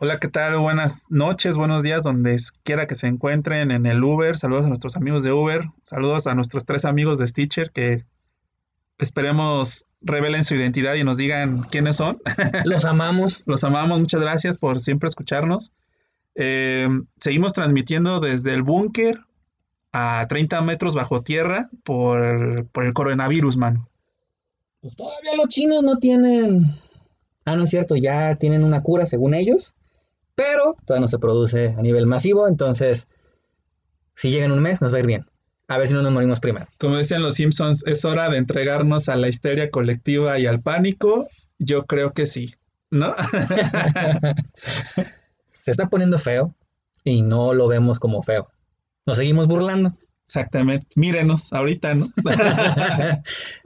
Hola, ¿qué tal? Buenas noches, buenos días, donde quiera que se encuentren en el Uber. Saludos a nuestros amigos de Uber. Saludos a nuestros tres amigos de Stitcher que esperemos revelen su identidad y nos digan quiénes son. Los amamos. Los amamos. Muchas gracias por siempre escucharnos. Eh, seguimos transmitiendo desde el búnker a 30 metros bajo tierra por, por el coronavirus, mano. Pues todavía los chinos no tienen. Ah, no es cierto, ya tienen una cura según ellos, pero todavía no se produce a nivel masivo, entonces si llega en un mes nos va a ir bien. A ver si no nos morimos primero. Como decían los Simpsons, es hora de entregarnos a la histeria colectiva y al pánico. Yo creo que sí, ¿no? se está poniendo feo y no lo vemos como feo. Nos seguimos burlando. Exactamente. Mírenos ahorita, ¿no?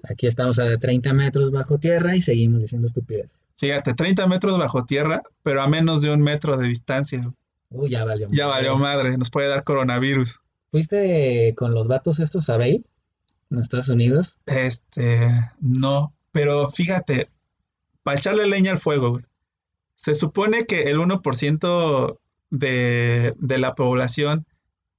Aquí estamos a 30 metros bajo tierra y seguimos diciendo estupidez. Fíjate, 30 metros bajo tierra, pero a menos de un metro de distancia. Uy, ya valió. Ya valió madre, nos puede dar coronavirus. ¿Fuiste con los vatos estos a Bale en Estados Unidos? Este, no, pero fíjate, para echarle leña al fuego, güey. Se supone que el 1% de, de la población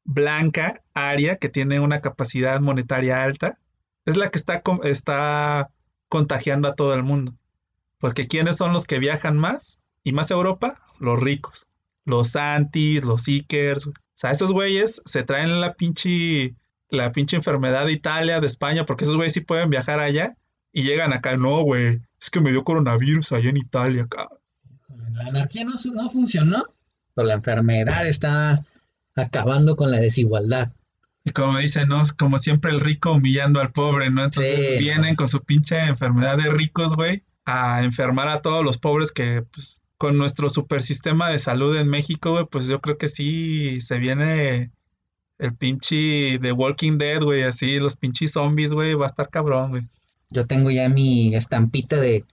blanca, aria, que tiene una capacidad monetaria alta, es la que está, está contagiando a todo el mundo. Porque ¿quiénes son los que viajan más y más a Europa? Los ricos. Los antis, los Ickers. O sea, esos güeyes se traen la pinche, la pinche enfermedad de Italia, de España, porque esos güeyes sí pueden viajar allá y llegan acá. No, güey, es que me dio coronavirus allá en Italia, cabrón. La anarquía no, no funcionó, pero la enfermedad está acabando con la desigualdad. Y como dicen, ¿no? Como siempre el rico humillando al pobre, ¿no? Entonces vienen con su pinche enfermedad de ricos, güey, a enfermar a todos los pobres que, pues, con nuestro super sistema de salud en México, güey, pues yo creo que sí se viene el pinche de Walking Dead, güey, así, los pinches zombies, güey, va a estar cabrón, güey. Yo tengo ya mi estampita de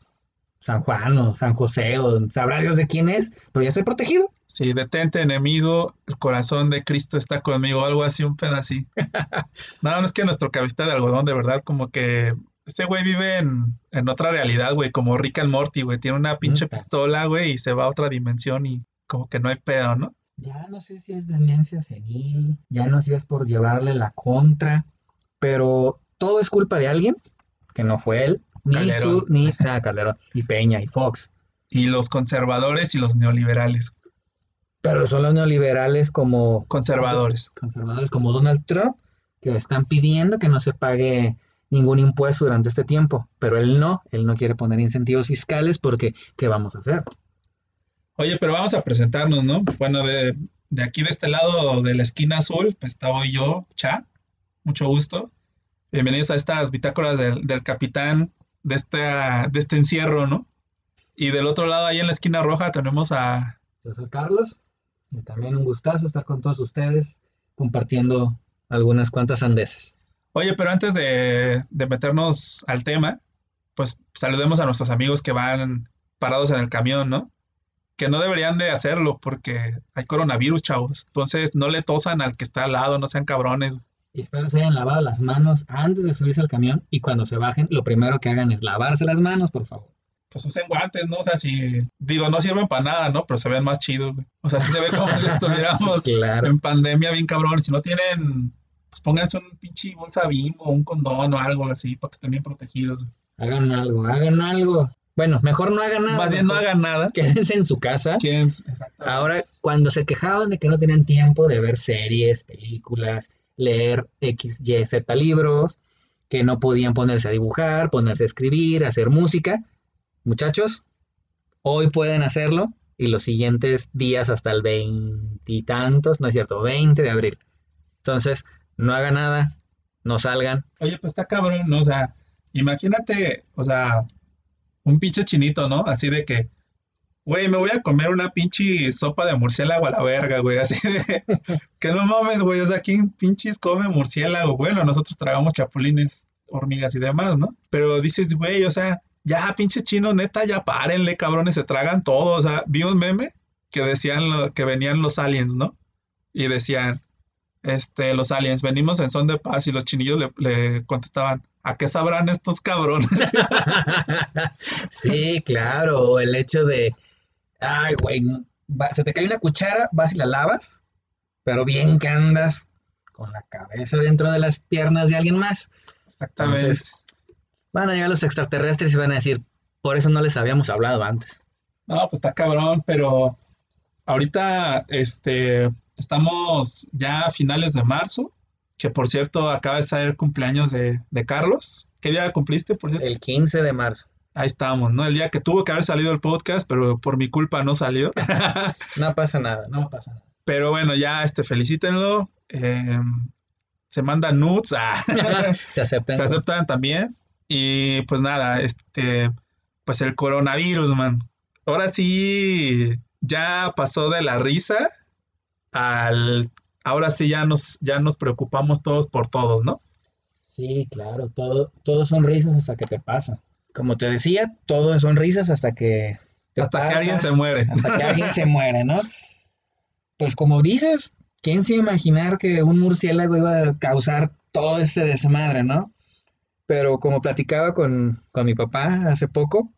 San Juan o San José o sabrá Dios de quién es, pero ya estoy protegido. Sí, detente, enemigo, el corazón de Cristo está conmigo, algo así, un pedacito. no, no es que nuestro cabista de algodón, de verdad, como que este güey vive en, en otra realidad, güey, como Rick and Morty, güey, tiene una pinche pistola, güey, y se va a otra dimensión y como que no hay pedo, ¿no? Ya no sé si es demencia senil, ya no sé si es por llevarle la contra, pero todo es culpa de alguien, que no fue él, ni su, ni ah, Calderón, y Peña, y Fox. Y los conservadores y los neoliberales. Pero son los neoliberales como... Conservadores. Conservadores como Donald Trump, que están pidiendo que no se pague ningún impuesto durante este tiempo. Pero él no, él no quiere poner incentivos fiscales porque, ¿qué vamos a hacer? Oye, pero vamos a presentarnos, ¿no? Bueno, de, aquí de este lado de la esquina azul, pues estaba yo, Cha. Mucho gusto. Bienvenidos a estas bitácoras del, del capitán de este, de este encierro, ¿no? Y del otro lado, ahí en la esquina roja, tenemos a... Yo soy Carlos, y también un gustazo estar con todos ustedes compartiendo algunas cuantas andeses. Oye, pero antes de, de meternos al tema, pues saludemos a nuestros amigos que van parados en el camión, ¿no? Que no deberían de hacerlo porque hay coronavirus, chavos. Entonces no le tosan al que está al lado, no sean cabrones. Y espero se hayan lavado las manos antes de subirse al camión y cuando se bajen, lo primero que hagan es lavarse las manos, por favor. Pues usen guantes, ¿no? O sea, si, digo, no sirven para nada, ¿no? Pero se ven más chidos, güey. O sea, si se ve como si estuviéramos en pandemia bien cabrón. Si no tienen, pues pónganse un pinche bolsa bimbo, un condón o algo así, para que estén bien protegidos. Hagan algo, hagan algo. Bueno, mejor no hagan nada. Más bien no hagan nada. Quédense en su casa. Ahora, cuando se quejaban de que no tenían tiempo de ver series, películas, leer X, Y, Z libros, que no podían ponerse a dibujar, ponerse a escribir, hacer música. Muchachos, hoy pueden hacerlo y los siguientes días hasta el veintitantos, no es cierto, 20 de abril. Entonces, no hagan nada, no salgan. Oye, pues está cabrón, ¿no? O sea, imagínate, o sea, un pinche chinito, ¿no? Así de que Güey, me voy a comer una pinche sopa de murciélago a la verga, güey. Así de. que no mames, güey. O sea, ¿quién pinches come murciélago? Bueno, nosotros tragamos chapulines, hormigas y demás, ¿no? Pero dices, güey, o sea, ya, pinche chino, neta, ya párenle, cabrones, se tragan todo. O sea, vi un meme que decían lo, que venían los aliens, ¿no? Y decían, este, los aliens, venimos en son de paz y los chinillos le, le contestaban, ¿a qué sabrán estos cabrones? sí, claro, el hecho de Ay, güey, se te cae una cuchara, vas y la lavas, pero bien que andas con la cabeza dentro de las piernas de alguien más. Exactamente. van a llegar los extraterrestres y van a decir, por eso no les habíamos hablado antes. No, pues está cabrón, pero ahorita este, estamos ya a finales de marzo, que por cierto acaba de ser el cumpleaños de, Carlos. ¿Qué día cumpliste, por cierto? El 15 de marzo. Ahí estamos, ¿no? El día que tuvo que haber salido el podcast, pero por mi culpa no salió. no pasa nada, no pasa nada. Pero bueno, ya este, felicítenlo. Em, se mandan nudes. Ah. se aceptan. Se aceptan también. Y pues nada, este, pues el coronavirus, man. Ahora sí, ya pasó de la risa al, ahora sí ya nos, ya nos preocupamos todos por todos, ¿no? Sí, claro, todo, todo son risas hasta que te pasa. Como te decía, todo son risas hasta que hasta que alguien se muere. Hasta que alguien se muere, ¿no? Pues como dices, ¿quién se iba a imaginar que un murciélago iba a causar todo ese desmadre, no? Pero como platicaba con, con mi papá hace poco,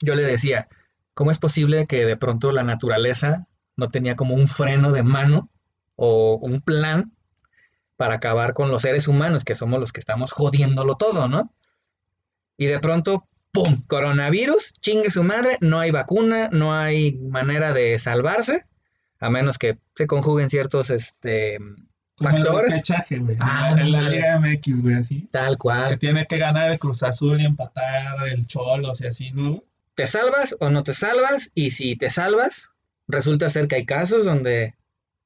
yo le decía, ¿cómo es posible que de pronto la naturaleza no tenía como un freno de mano o un plan para acabar con los seres humanos, que somos los que estamos jodiéndolo todo, ¿no? Y de pronto, ¡pum! Coronavirus, chingue su madre, no hay vacuna, no hay manera de salvarse, a menos que se conjuguen ciertos este, factores. Ah, en la Liga MX, güey, así. Tal cual. Que tiene que ganar el Cruz Azul y empatar el Cholos y así, ¿no? ¿Te salvas o no te salvas? Y si te salvas, resulta ser que hay casos donde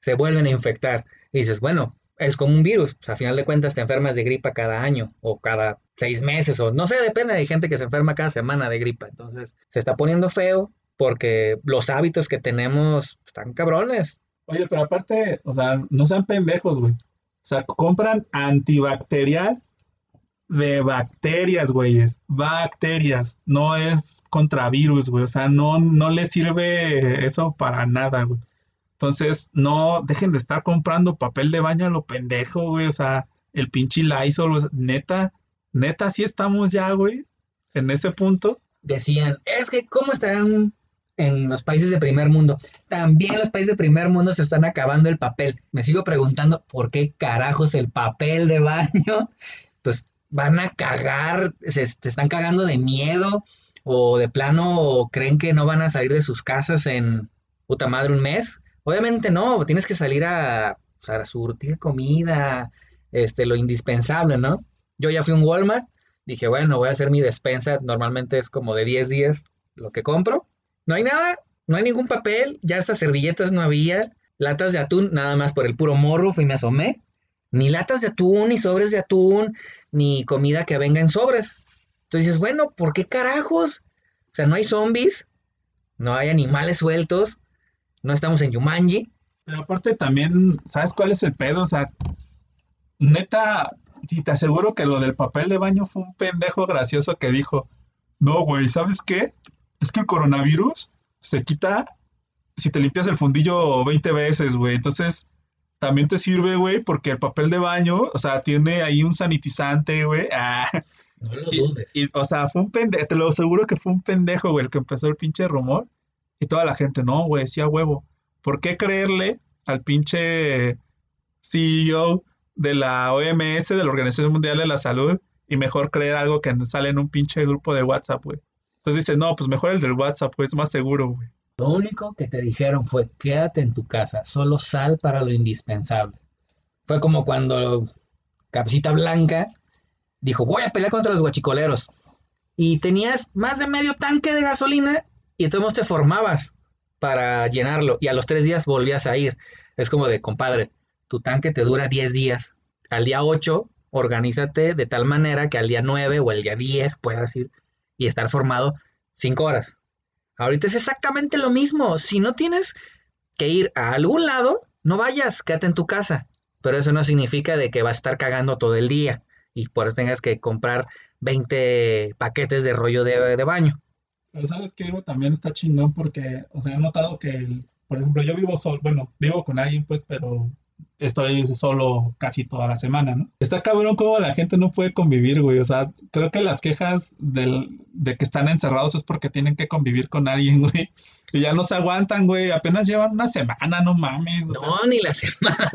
se vuelven a infectar. Y dices, bueno, es como un virus. Pues a final de cuentas te enfermas de gripa cada año o cada seis meses o no sé, depende. Hay gente que se enferma cada semana de gripa. Entonces se está poniendo feo porque los hábitos que tenemos están cabrones. Oye, pero aparte, o sea, no sean pendejos, güey. O sea, compran antibacterial de bacterias, güeyes. Bacterias. No es contra virus, güey. O sea, no, no le sirve eso para nada, güey. Entonces, no dejen de estar comprando papel de baño a lo pendejo, güey. O sea, el pinche Lysol, neta, neta, sí estamos ya, güey, en ese punto. Decían, es que, ¿cómo estarán en los países de primer mundo? También los países de primer mundo se están acabando el papel. Me sigo preguntando, ¿por qué carajos el papel de baño? Pues van a cagar, se, están cagando de miedo o de plano creen que no van a salir de sus casas en puta madre un mes. Obviamente no, tienes que salir a, a surtir comida, este, lo indispensable, ¿no? Yo ya fui a un Walmart, dije, bueno, voy a hacer mi despensa, normalmente es como de 10 días lo que compro. No hay nada, no hay ningún papel, ya estas servilletas no había, latas de atún, nada más por el puro morro, fui y me asomé. Ni latas de atún, ni sobres de atún, ni comida que venga en sobres. Entonces dices, bueno, ¿por qué carajos? O sea, no hay zombies, no hay animales sueltos, no estamos en Yumanji. Pero aparte también, ¿sabes cuál es el pedo? O sea, neta, y te aseguro que lo del papel de baño fue un pendejo gracioso que dijo, no, güey, ¿sabes qué? Es que el coronavirus se quita si te limpias el fundillo 20 veces, güey. Entonces, también te sirve, güey, porque el papel de baño, o sea, tiene ahí un sanitizante, güey. Ah. No lo dudes. Y, o sea, fue un pendejo, te lo aseguro que fue un pendejo, güey, el que empezó el pinche rumor. Y toda la gente, no, güey, sí a huevo. ¿Por qué creerle al pinche CEO de la OMS, de la Organización Mundial de la Salud, y mejor creer algo que sale en un pinche grupo de WhatsApp, güey? Entonces dice, no, pues mejor el del WhatsApp, güey, es más seguro, güey. Lo único que te dijeron fue quédate en tu casa, solo sal para lo indispensable. Fue como cuando Capcita Blanca dijo, voy a pelear contra los guachicoleros. Y tenías más de medio tanque de gasolina y entonces te formabas para llenarlo y a los tres días volvías a ir. Es como de, compadre, tu tanque te dura 10 días. Al día 8, organízate de tal manera que al día 9 o el día 10 puedas ir y estar formado 5 horas. Ahorita es exactamente lo mismo. Si no tienes que ir a algún lado, no vayas, quédate en tu casa. Pero eso no significa de que vas a estar cagando todo el día y por eso tengas que comprar 20 paquetes de rollo de, baño. Pero sabes que también está chingón porque, o sea, he notado que, por ejemplo, yo vivo solo, bueno, vivo con alguien, pues, pero estoy solo casi toda la semana, ¿no? Está cabrón cómo la gente no puede convivir, güey. O sea, creo que las quejas del, de que están encerrados es porque tienen que convivir con alguien, güey. Y ya no se aguantan, güey. Apenas llevan una semana, no mames. No, ni la semana.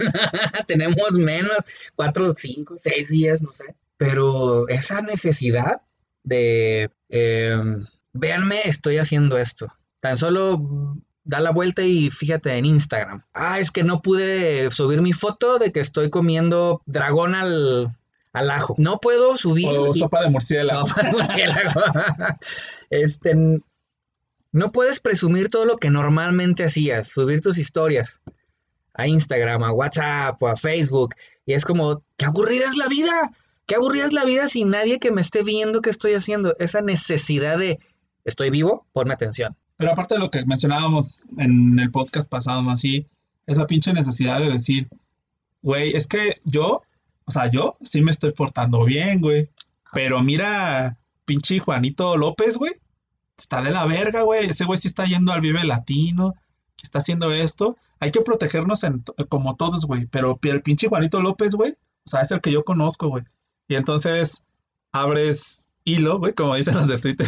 Tenemos menos, cuatro, cinco, seis días, no sé. Pero esa necesidad de, eh, véanme, estoy haciendo esto. Tan solo da la vuelta y fíjate en Instagram. Ah, es que no pude subir mi foto de que estoy comiendo dragón al, al ajo. No puedo subir. O sopa de murciélago. Sopa de murciélago. este, no puedes presumir todo lo que normalmente hacías, subir tus historias a Instagram, a WhatsApp o a Facebook. Y es como, qué aburrida es la vida. Qué aburrida es la vida sin nadie que me esté viendo qué estoy haciendo. Esa necesidad de, estoy vivo, ponme atención. Pero aparte de lo que mencionábamos en el podcast pasado, así, esa pinche necesidad de decir, güey, es que yo, o sea, yo sí me estoy portando bien, güey. Pero mira, pinche Juanito López, güey. Está de la verga, güey. Ese güey sí está yendo al Vive Latino, que está haciendo esto. Hay que protegernos en, como todos, güey. Pero el pinche Juanito López, güey, o sea, es el que yo conozco, güey. Y entonces abres hilo, güey, como dicen los de Twitter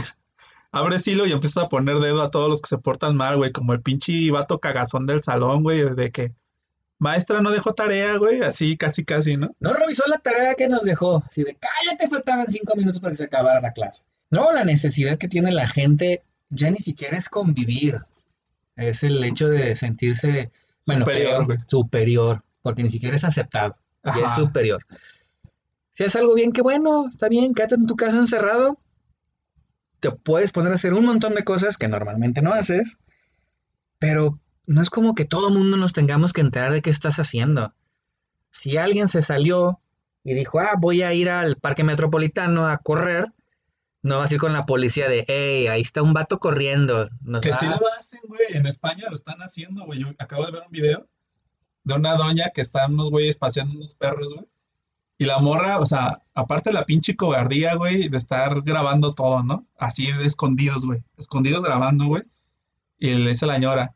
abres hilo y empiezas a poner dedo a todos los que se portan mal, güey, como el pinche vato cagazón del salón, güey, de que maestra no dejó tarea, güey, así casi casi, ¿no? No revisó la tarea que nos dejó, así de cállate, faltaban cinco minutos para que se acabara la clase. No, la necesidad que tiene la gente ya ni siquiera es convivir, es el hecho de sentirse, bueno, superior, superior porque ni siquiera es aceptado, ya es superior. Si es algo bien, que bueno, está bien, quédate en tu casa encerrado, te puedes poner a hacer un montón de cosas que normalmente no haces, pero no es como que todo mundo nos tengamos que enterar de qué estás haciendo. Si alguien se salió y dijo, ah, voy a ir al parque metropolitano a correr, no vas a ir con la policía de, hey, ahí está un vato corriendo. que sí lo hacen, güey. En España lo están haciendo, güey. Yo acabo de ver un video de una doña que están unos güeyes paseando unos perros, güey. Y la morra, o sea, aparte de la pinche cobardía, güey, de estar grabando todo, ¿no? Así de escondidos, güey. Escondidos grabando, güey. Y le dice la señora,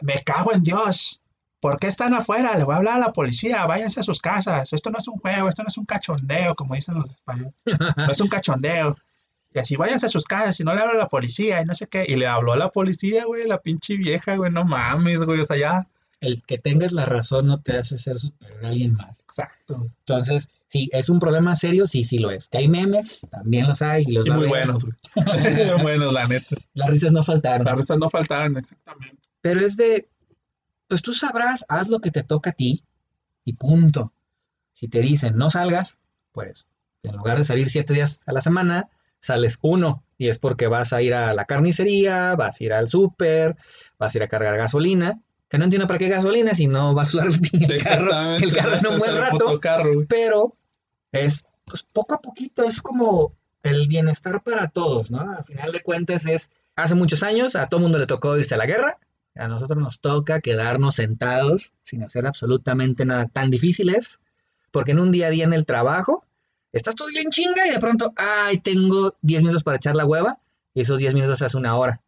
me cago en Dios. ¿Por qué están afuera? Le voy a hablar a la policía, váyanse a sus casas. Esto no es un juego, esto no es un cachondeo, como dicen los españoles. No es un cachondeo. Y así, váyanse a sus casas y no le hablo a la policía y no sé qué. Y le habló a la policía, güey, la pinche vieja, güey, no mames, güey. O sea, ya el que tengas la razón no te hace ser superior a alguien más. Exacto. Entonces, sí, es un problema serio, sí, sí lo es. Que hay memes, también los hay. Y los muy buenos, güey. muy buenos, la neta. Las risas no faltaron. Las risas no faltaron, exactamente. Pero es de, pues tú sabrás, haz lo que te toca a ti y punto. Si te dicen no salgas, pues en lugar de salir siete días a la semana, sales uno y es porque vas a ir a la carnicería, vas a ir al súper, vas a ir a cargar gasolina que no entiendo para qué gasolina si no va a sudar el carro, el carro en un buen rato. pero es pues poco a poquito, es como el bienestar para todos, ¿no? A final de cuentas es, hace muchos años a todo mundo le tocó irse a la guerra, a nosotros nos toca quedarnos sentados sin hacer absolutamente nada tan difíciles, porque en un día a día en el trabajo, estás todo bien chinga y de pronto, ay, tengo 10 minutos para echar la hueva, y esos 10 minutos hace una hora.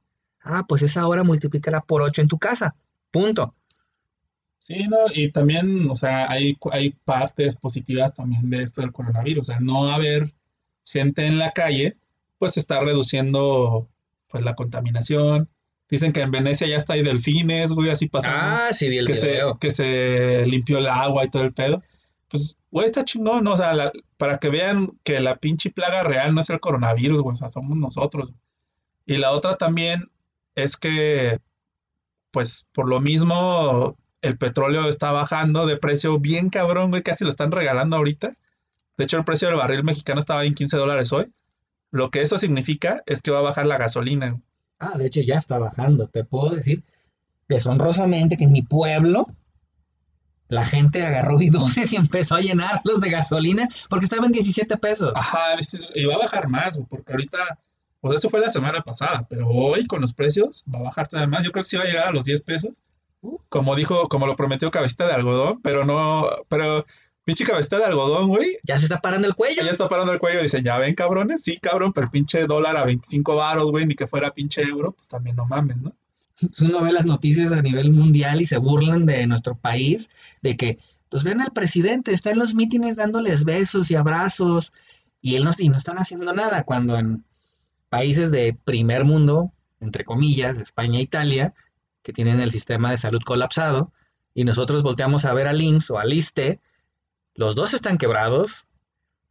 Ah, pues esa hora multiplícala por 8 en tu casa. Punto. Sí, no, y también, o sea, hay, hay partes positivas también de esto del coronavirus. O sea, no haber gente en la calle, pues está reduciendo pues la contaminación. Dicen que en Venecia ya está hay delfines, güey, así pasando. Ah, sí, vi el que video. Se, que se limpió el agua y todo el pedo. Pues, güey, está chingón, ¿no? O sea, para que vean que la pinche plaga real no es el coronavirus, güey, o sea, somos nosotros. Y la otra también es que pues por lo mismo el petróleo está bajando de precio bien cabrón, güey, casi lo están regalando ahorita. De hecho, el precio del barril mexicano estaba en 15 dólares hoy. Lo que eso significa es que va a bajar la gasolina. Ah, de hecho ya está bajando. Te puedo decir deshonrosamente que en mi pueblo la gente agarró bidones y empezó a llenarlos de gasolina porque estaba en 17 pesos. Ajá, y va a bajar más, porque ahorita pues eso fue la semana pasada, pero hoy con los precios va a bajar todavía más. Yo creo que sí va a llegar a los 10 pesos. Uh. Como dijo, como lo prometió Cabecita de Algodón, pero no, pero pinche Cabecita de Algodón, güey. Ya se está parando el cuello. Ya está parando el cuello. Dicen, ya ven, cabrones, sí, cabrón, pero pinche dólar a 25 varos, güey, ni que fuera pinche euro, pues también no mames, ¿no? Uno ve las noticias a nivel mundial y se burlan de nuestro país, de que, pues ven al presidente, está en los mítines dándoles besos y abrazos, y él no, y no están haciendo nada, cuando en países de primer mundo, entre comillas, España e Italia, que tienen el sistema de salud colapsado, y nosotros volteamos a ver al IMSS o al ISTE, los dos están quebrados,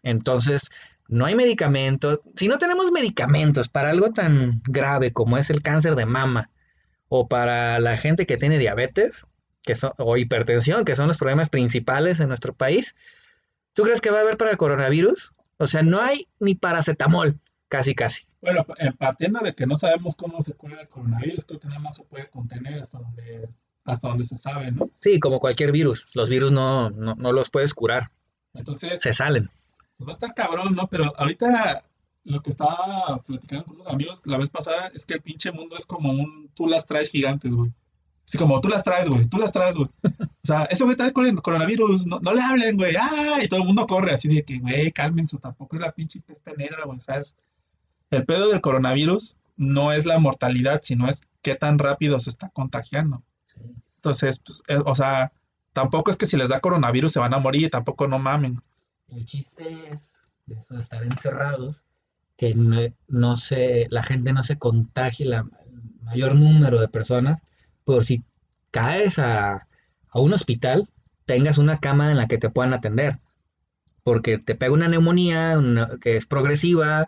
entonces no hay medicamentos. Si no tenemos medicamentos para algo tan grave como es el cáncer de mama, o para la gente que tiene diabetes que son, o hipertensión, que son los problemas principales en nuestro país, ¿tú crees que va a haber para el coronavirus? O sea, no hay ni paracetamol, casi, casi. Bueno, eh, partiendo de que no sabemos cómo se cura el coronavirus, creo que nada más se puede contener hasta donde, hasta donde se sabe, ¿no? Sí, como cualquier virus. Los virus no, no, no los puedes curar. Entonces... Se salen. Pues va a estar cabrón, ¿no? Pero ahorita lo que estaba platicando con unos amigos la vez pasada es que el pinche mundo es como un tú las traes gigantes, güey. Así como tú las traes, güey, tú las traes, güey. O sea, ese güey trae coronavirus, no, no le hablen, güey, ¡ah! Y todo el mundo corre así de que, güey, cálmense, tampoco es la pinche peste negra, güey, ¿sabes? El pedo del coronavirus no es la mortalidad, sino es qué tan rápido se está contagiando. Entonces, pues, eh, o sea, tampoco es que si les da coronavirus se van a morir, tampoco no mamen. El chiste es de eso de estar encerrados, que no, se, la gente no se contagie, la, el mayor número de personas, por si caes a, un hospital, tengas una cama en la que te puedan atender. Porque te pega una neumonía que es progresiva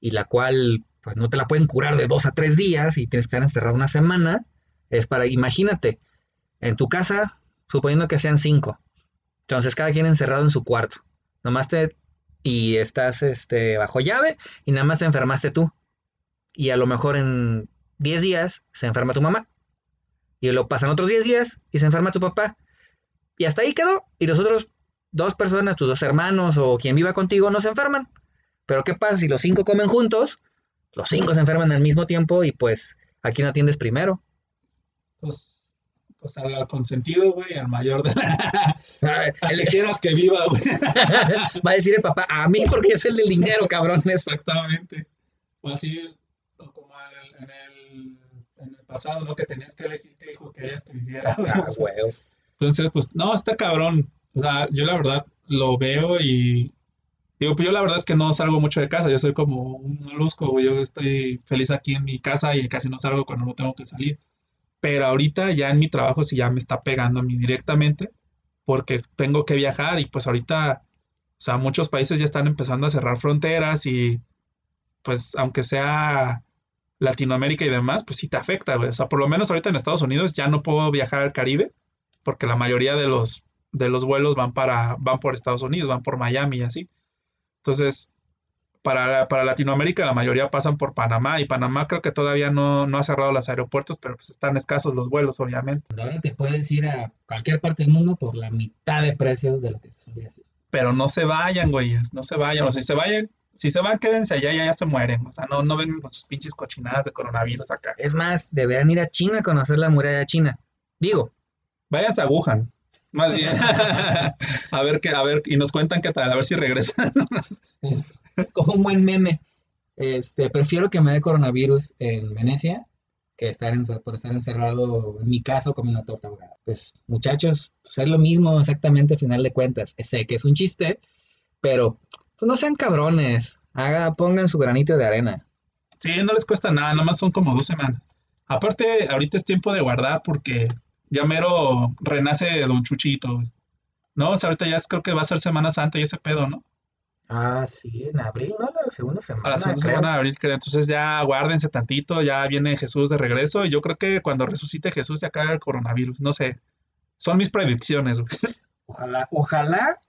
y la cual pues no te la pueden curar de dos a tres días y tienes que estar encerrado una semana. Es para, imagínate, en tu casa, suponiendo que sean cinco. Entonces cada quien encerrado en su cuarto. Nomás te y estás este, bajo llave y nada más te enfermaste tú. Y a lo mejor en 10 días se enferma tu mamá. Y lo pasan otros 10 días y se enferma tu papá. Y hasta ahí quedó. Y los otros dos personas, tus dos hermanos o quien viva contigo, no se enferman. Pero ¿qué pasa si los cinco comen juntos? Los cinco se enferman al mismo tiempo y pues ¿a quién atiendes primero? Pues pues al, consentido, güey, al mayor de la... a que quieras que viva, güey. Va a decir el papá, a mí porque es el del dinero, cabrón. Exactamente. O así, como en el, en el pasado, ¿no? Que tenías que elegir qué hijo querías que viviera. Ah, güey. Entonces, pues, no, está cabrón. O sea, yo la verdad lo veo y Digo, pues yo la verdad es que no salgo mucho de casa, yo soy como un molusco, güey, yo estoy feliz aquí en mi casa y casi no salgo cuando no tengo que salir pero ahorita ya en mi trabajo sí ya me está pegando a mí directamente porque tengo que viajar y pues ahorita, o sea, muchos países ya están empezando a cerrar fronteras y pues aunque sea Latinoamérica y demás, pues sí te afecta, güey. O sea, por lo menos ahorita en Estados Unidos ya no puedo viajar al Caribe porque la mayoría de los, de los vuelos van para, van por Estados Unidos, van por Miami y así. Entonces, para, para Latinoamérica la mayoría pasan por Panamá y Panamá creo que todavía no, no ha cerrado los aeropuertos, pero pues están escasos los vuelos, obviamente. Ahora te puedes ir a cualquier parte del mundo por la mitad de precio de lo que te solía decir. Pero no se vayan, güeyes, no se vayan. O si se vayan, si se van, quédense allá, ya, ya se mueren. O sea, no, no vengan con sus pinches cochinadas de coronavirus acá. Es más, deberían ir a China a conocer la muralla china. Digo. Váyanse a Wuhan. Más bien. a ver qué, a ver, y nos cuentan qué tal, a ver si regresan. como un buen meme. Este, prefiero que me dé coronavirus en Venecia que estar por estar encerrado en mi caso una torta ahogada. Pues muchachos, pues es lo mismo exactamente a final de cuentas. Sé que es un chiste, pero pues no sean cabrones. Haga, pongan su granito de arena. Sí, no les cuesta nada, nomás son como dos semanas. Aparte, ahorita es tiempo de guardar porque ya mero renace Don Chuchito. No, o sea, ahorita ya es, creo que va a ser Semana Santa y ese pedo, ¿no? Ah, sí, en abril, ¿no? La segunda semana. la segunda semana de abril, creo. Entonces ya guárdense tantito, ya viene Jesús de regreso y yo creo que cuando resucite Jesús se acaba el coronavirus, no sé. Son mis predicciones, Ojalá, ojalá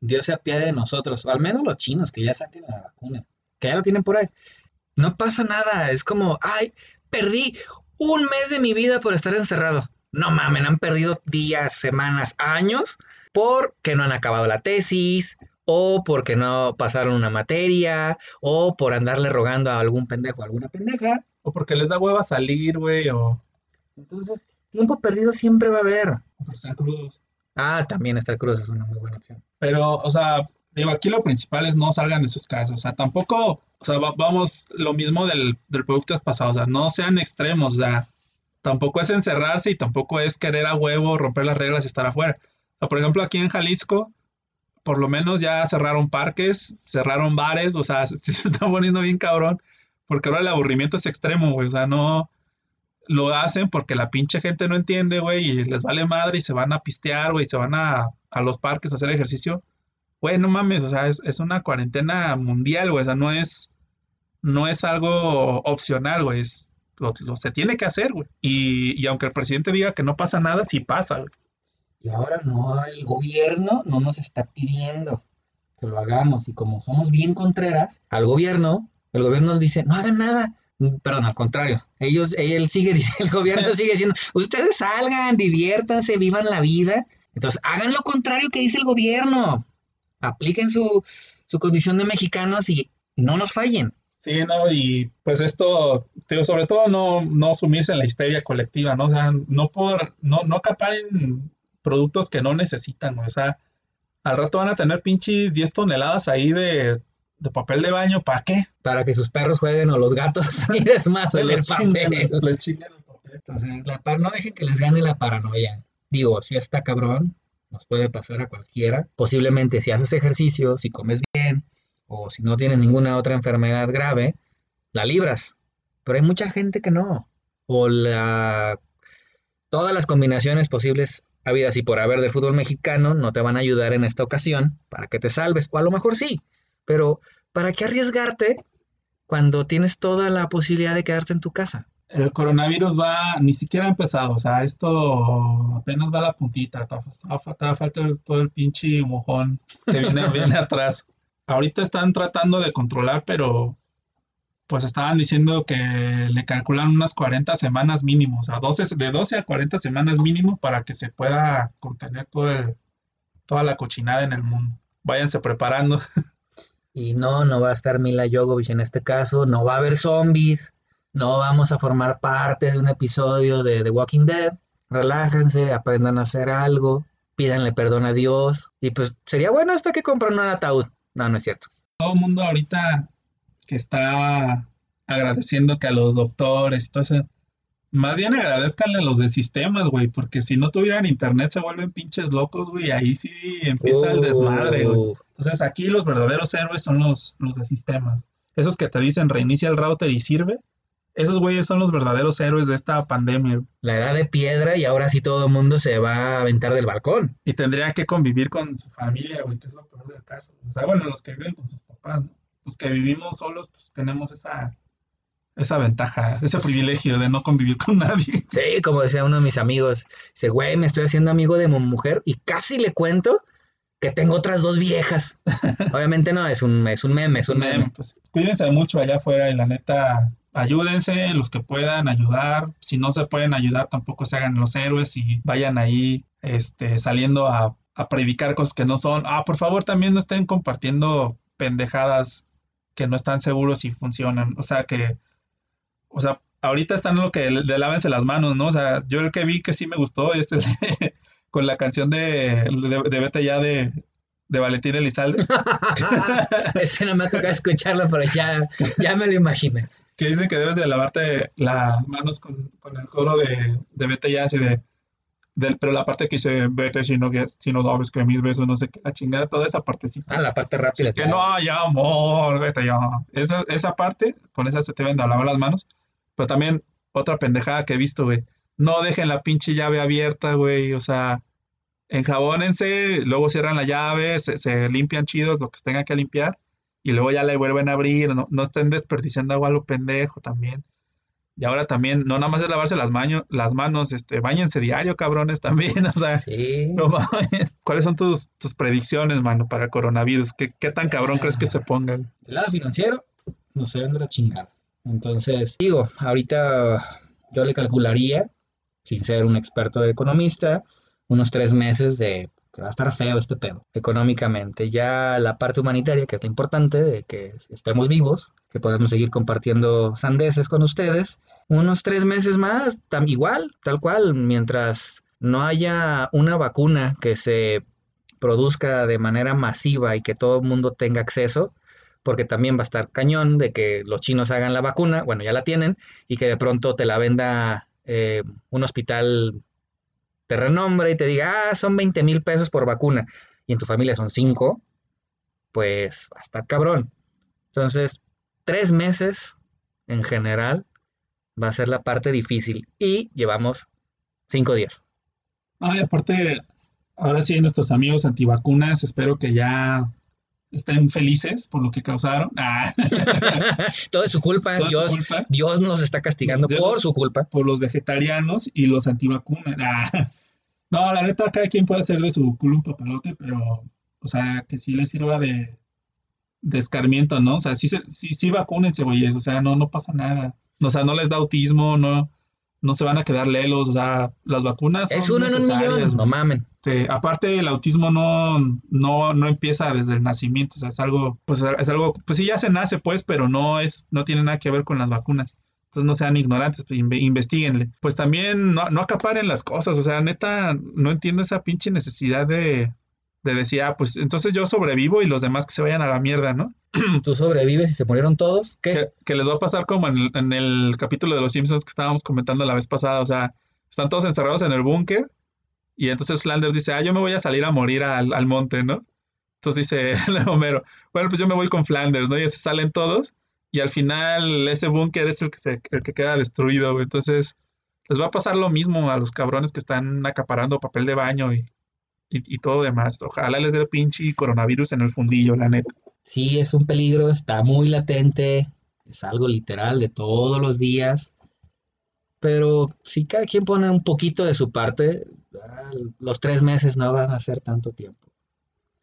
Dios se apiade de nosotros, o al menos los chinos que ya saquen la vacuna, que ya lo tienen por ahí. No pasa nada, es como, ay, perdí un mes de mi vida por estar encerrado. No mamen, han perdido días, semanas, años porque no han acabado la tesis, o porque no pasaron una materia, o por andarle rogando a algún pendejo a alguna pendeja. O porque les da hueva salir, güey, o... Entonces, tiempo perdido siempre va a haber. O por estar crudos. Ah, también estar crudos es una muy buena opción. Pero, o sea, digo, aquí lo principal es no salgan de sus casas. O sea, tampoco, o sea, vamos, lo mismo del, del producto pasado. O sea, no sean extremos. O sea, tampoco es encerrarse y tampoco es querer a huevo romper las reglas y estar afuera. O por ejemplo, aquí en Jalisco, por lo menos ya cerraron parques, cerraron bares, o sea, se, se está poniendo bien cabrón, porque ahora el aburrimiento es extremo, güey, o sea, no lo hacen porque la pinche gente no entiende, güey, y les vale madre y se van a pistear, güey, se van a, a los parques a hacer ejercicio. Güey, no mames, o sea, es, es una cuarentena mundial, güey, o sea, no es, no es algo opcional, güey, es, lo, lo se tiene que hacer, güey. Y, y aunque el presidente diga que no pasa nada, sí pasa, güey. Y ahora no, el gobierno no nos está pidiendo que lo hagamos. Y como somos bien contreras al gobierno, el gobierno nos dice, no hagan nada. Mm, Perdón, al contrario. Ellos, él sigue, el gobierno sigue diciendo, ustedes salgan, diviértanse, vivan la vida. Entonces, hagan lo contrario que dice el gobierno. Apliquen su, su condición de mexicanos y no nos fallen. Sí, no, y pues esto, digo, sobre todo no, no sumirse en la histeria colectiva, ¿no? O sea, no por, no, no acaparen productos que no necesitan. O sea, al rato van a tener pinches 10 toneladas ahí de, de papel de baño, ¿para qué? Para que sus perros jueguen o los gatos. Y es más, el Les chingan, papel. les chingan el papel. Entonces, la par no dejen que les gane la paranoia. Digo, si está cabrón, nos puede pasar a cualquiera. Posiblemente si haces ejercicio, si comes bien, o si no tienes ninguna otra enfermedad grave, la libras. Pero hay mucha gente que no. O la... Todas las combinaciones posibles habidas y por haber del fútbol mexicano no te van a ayudar en esta ocasión para que te salves. O a lo mejor sí. Pero ¿para qué arriesgarte cuando tienes toda la posibilidad de quedarte en tu casa? El coronavirus va, ni siquiera ha empezado, o sea, esto apenas va a la puntita, todavía falta, todo el pinche mojón que viene, viene atrás. Ahorita están tratando de controlar, pero pues estaban diciendo que le calculan unas 40 semanas mínimo, o sea, 12, de 12 a 40 semanas mínimo para que se pueda contener todo el- toda la cochinada en el mundo. Váyanse preparando. Y no, no va a estar Mila Jovovich en este caso, no va a haber zombies, no vamos a formar parte de un episodio de The Walking Dead. Relájense, aprendan a hacer algo, pídanle perdón a Dios y pues sería bueno hasta que compren un ataúd. No, no es cierto. todo el mundo ahorita que está agradeciendo que a los doctores y todo eso, más bien agradezcanle a los de sistemas, güey, porque si no tuvieran internet se vuelven pinches locos, güey, ahí sí empieza el desmadre, güey. Uh, Entonces aquí los verdaderos héroes son los, los de sistemas. Esos que te dicen reinicia el router y sirve, esos güeyes son los verdaderos héroes de esta pandemia. la edad de piedra y ahora sí todo el mundo se va a aventar del balcón. Y tendría que convivir con su familia, güey, que es lo peor del caso. O sea, bueno, los que viven con sus papás, ¿no? Los que vivimos solos, pues tenemos esa, esa ventaja, ese privilegio de no convivir con nadie. Sí, como decía uno de mis amigos, dice, güey, me estoy haciendo amigo de mi mujer y casi le cuento que tengo otras dos viejas. Obviamente no, es un, es un meme, es un meme. Pues, cuídense mucho allá afuera y la neta, ayúdense los que puedan ayudar. Si no se pueden ayudar, tampoco se hagan los héroes y vayan ahí este, saliendo a, a predicar cosas que no son. Ah, por favor, también no estén compartiendo pendejadas que no están seguros si funcionan. O sea, que, o sea, ahorita están lo que de lávense las manos, ¿no? O sea, yo el que vi que sí me gustó es el de- con la canción de, de, de Vete ya de, de Valentín Elizalde. Ese nada más toca escucharlo, pero ya, ya me lo imaginé. Que dicen que debes de lavarte las manos con, con el coro de, de vete ya, así de, pero la parte que dice vete si no, si no que mis besos, no sé qué, la chingada, toda esa partecita. Ah, la parte rápida. que no hay amor, vete ya. Esa, esa parte, con esa se te deben de lavar las manos, pero también otra pendejada que he visto, güey, no dejen la pinche llave abierta, güey, o sea, enjabónense, luego cierran la llave, se, se limpian chidos lo que se tenga que limpiar y luego ya le vuelven a abrir, no, no estén desperdiciando agua a lo pendejo también. Y ahora también, no nada más es lavarse las, maño- las manos, este, bañense diario, cabrones, también, o sea, Sí. no. ¿Cuáles son tus, tus predicciones, mano, para el coronavirus? ¿Qué, qué tan cabrón crees que se pongan? Del lado financiero, nos se de la chingada. Entonces, digo, ahorita yo le calcularía, sin ser un experto de economista, unos tres meses de que va a estar feo este pedo, económicamente. Ya la parte humanitaria, que es lo importante, de que estemos vivos, que podemos seguir compartiendo sandeces con ustedes, unos tres meses más, igual, tal cual, mientras no haya una vacuna que se produzca de manera masiva y que todo el mundo tenga acceso, porque también va a estar cañón de que los chinos hagan la vacuna, bueno, ya la tienen, y que de pronto te la venda eh, un hospital de renombre y te diga, ah, son 20 mil pesos por vacuna, y en tu familia son 5, pues hasta cabrón. Entonces, tres meses en general va a ser la parte difícil y llevamos cinco días. Ay, aparte, ahora sí, nuestros amigos antivacunas, espero que ya estén felices por lo que causaron. Ah. Todo es su culpa. Dios, Dios nos está castigando por su culpa. Por los vegetarianos y los antivacunas. Ah. No, la neta, cada quien puede hacer de su culo un papalote, pero, o sea, que sí le sirva de, de escarmiento, ¿no? O sea, sí, sí, sí vacúnense, güeyes, o sea, no, no pasa nada. O sea, no les da autismo, no, no se van a quedar lelos, o sea, las vacunas son es uno necesarias. no mamen. aparte, el autismo no, no, no empieza desde el nacimiento, o sea, es algo, pues es algo, pues sí ya se nace, pues, pero no es, no tiene nada que ver con las vacunas. Entonces no sean ignorantes, pues, investiguenle. Pues también no, no acaparen las cosas, o sea, neta, no entiendo esa pinche necesidad de, de decir, ah, pues entonces yo sobrevivo y los demás que se vayan a la mierda, ¿no? Tú sobrevives y se murieron todos. ¿Qué? Que, les va a pasar como en el, capítulo de Los Simpsons que estábamos comentando la vez pasada, o sea, están todos encerrados en el búnker y entonces Flanders dice, ah, yo me voy a salir a morir al, monte, ¿no? Entonces dice Homero, bueno, pues yo me voy con Flanders, ¿no? Y se salen todos y al final ese búnker es el que, se, el que queda destruido, Entonces les va a pasar lo mismo a los cabrones que están acaparando papel de baño y y, todo demás. Ojalá les dé pinche coronavirus en el fundillo, la neta. Sí, es un peligro, está muy latente, es algo literal de todos los días. Pero si cada quien pone un poquito de su parte, ah, los tres meses no van a ser tanto tiempo.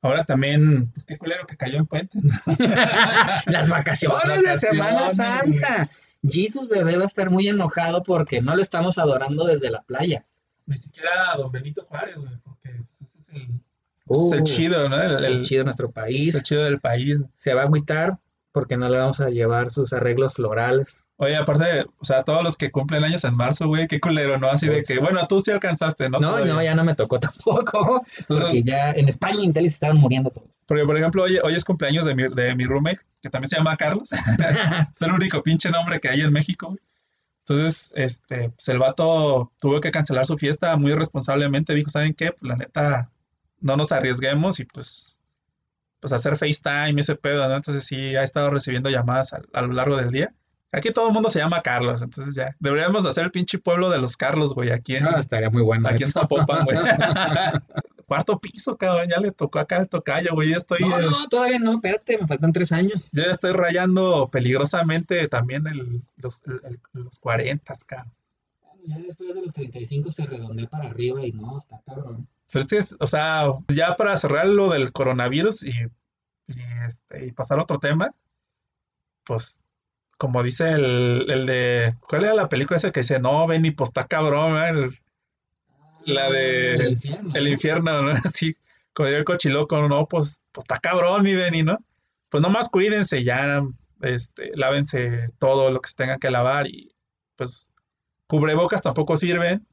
Ahora también, pues qué culero que cayó en puente. Las vacaciones de Semana Santa. Jesus bebé va a estar muy enojado porque no lo estamos adorando desde la playa. Ni siquiera a don Benito Juárez, güey, porque pues, es el, uh, chido, ¿no? El, chido de nuestro país. El chido del país. Se va a agüitar porque no le vamos a llevar sus arreglos florales. Oye, aparte, o sea, todos los que cumplen años en marzo, güey, qué culero, ¿no? Así de pues que, bueno, tú sí alcanzaste, ¿no? No, no, ya no me tocó tampoco. porque ya en España y Intel se estaban muriendo todos. Porque, por ejemplo, hoy, hoy es cumpleaños de mi, de mi roommate, que también se llama Carlos. es el único pinche nombre que hay en México, güey. Entonces, este, pues el vato tuvo que cancelar su fiesta muy irresponsablemente. Dijo, ¿saben qué? Pues la neta, no nos arriesguemos y pues, pues hacer FaceTime y ese pedo, ¿no? Entonces sí, ha estado recibiendo llamadas a, lo largo del día. Aquí todo el mundo se llama Carlos, entonces ya. Deberíamos hacer el pinche pueblo de los Carlos, güey, aquí en... Ah, estaría muy bueno Aquí en Zapopan, güey. cuarto piso, cabrón. Ya le tocó acá el tocayo, güey. Yo estoy. No, no, todavía no, espérate, me faltan tres años. Yo ya estoy rayando peligrosamente también el, los, los 40, cabrón. Ya después de los 35 se redondea para arriba y no, está cabrón. Pero es que, o sea, ya para cerrar lo del coronavirus y, este, y pasar a otro tema, pues como dice el, el, de. ¿Cuál era la película esa que dice? No, Benny, pues está cabrón, ¿eh? La de el infierno, el infierno ¿no? Así, con el cochiloco, no, pues, pues está cabrón, mi Benny, ¿no? Pues nomás cuídense ya, este, lávense todo lo que se tenga que lavar y pues cubrebocas tampoco sirven,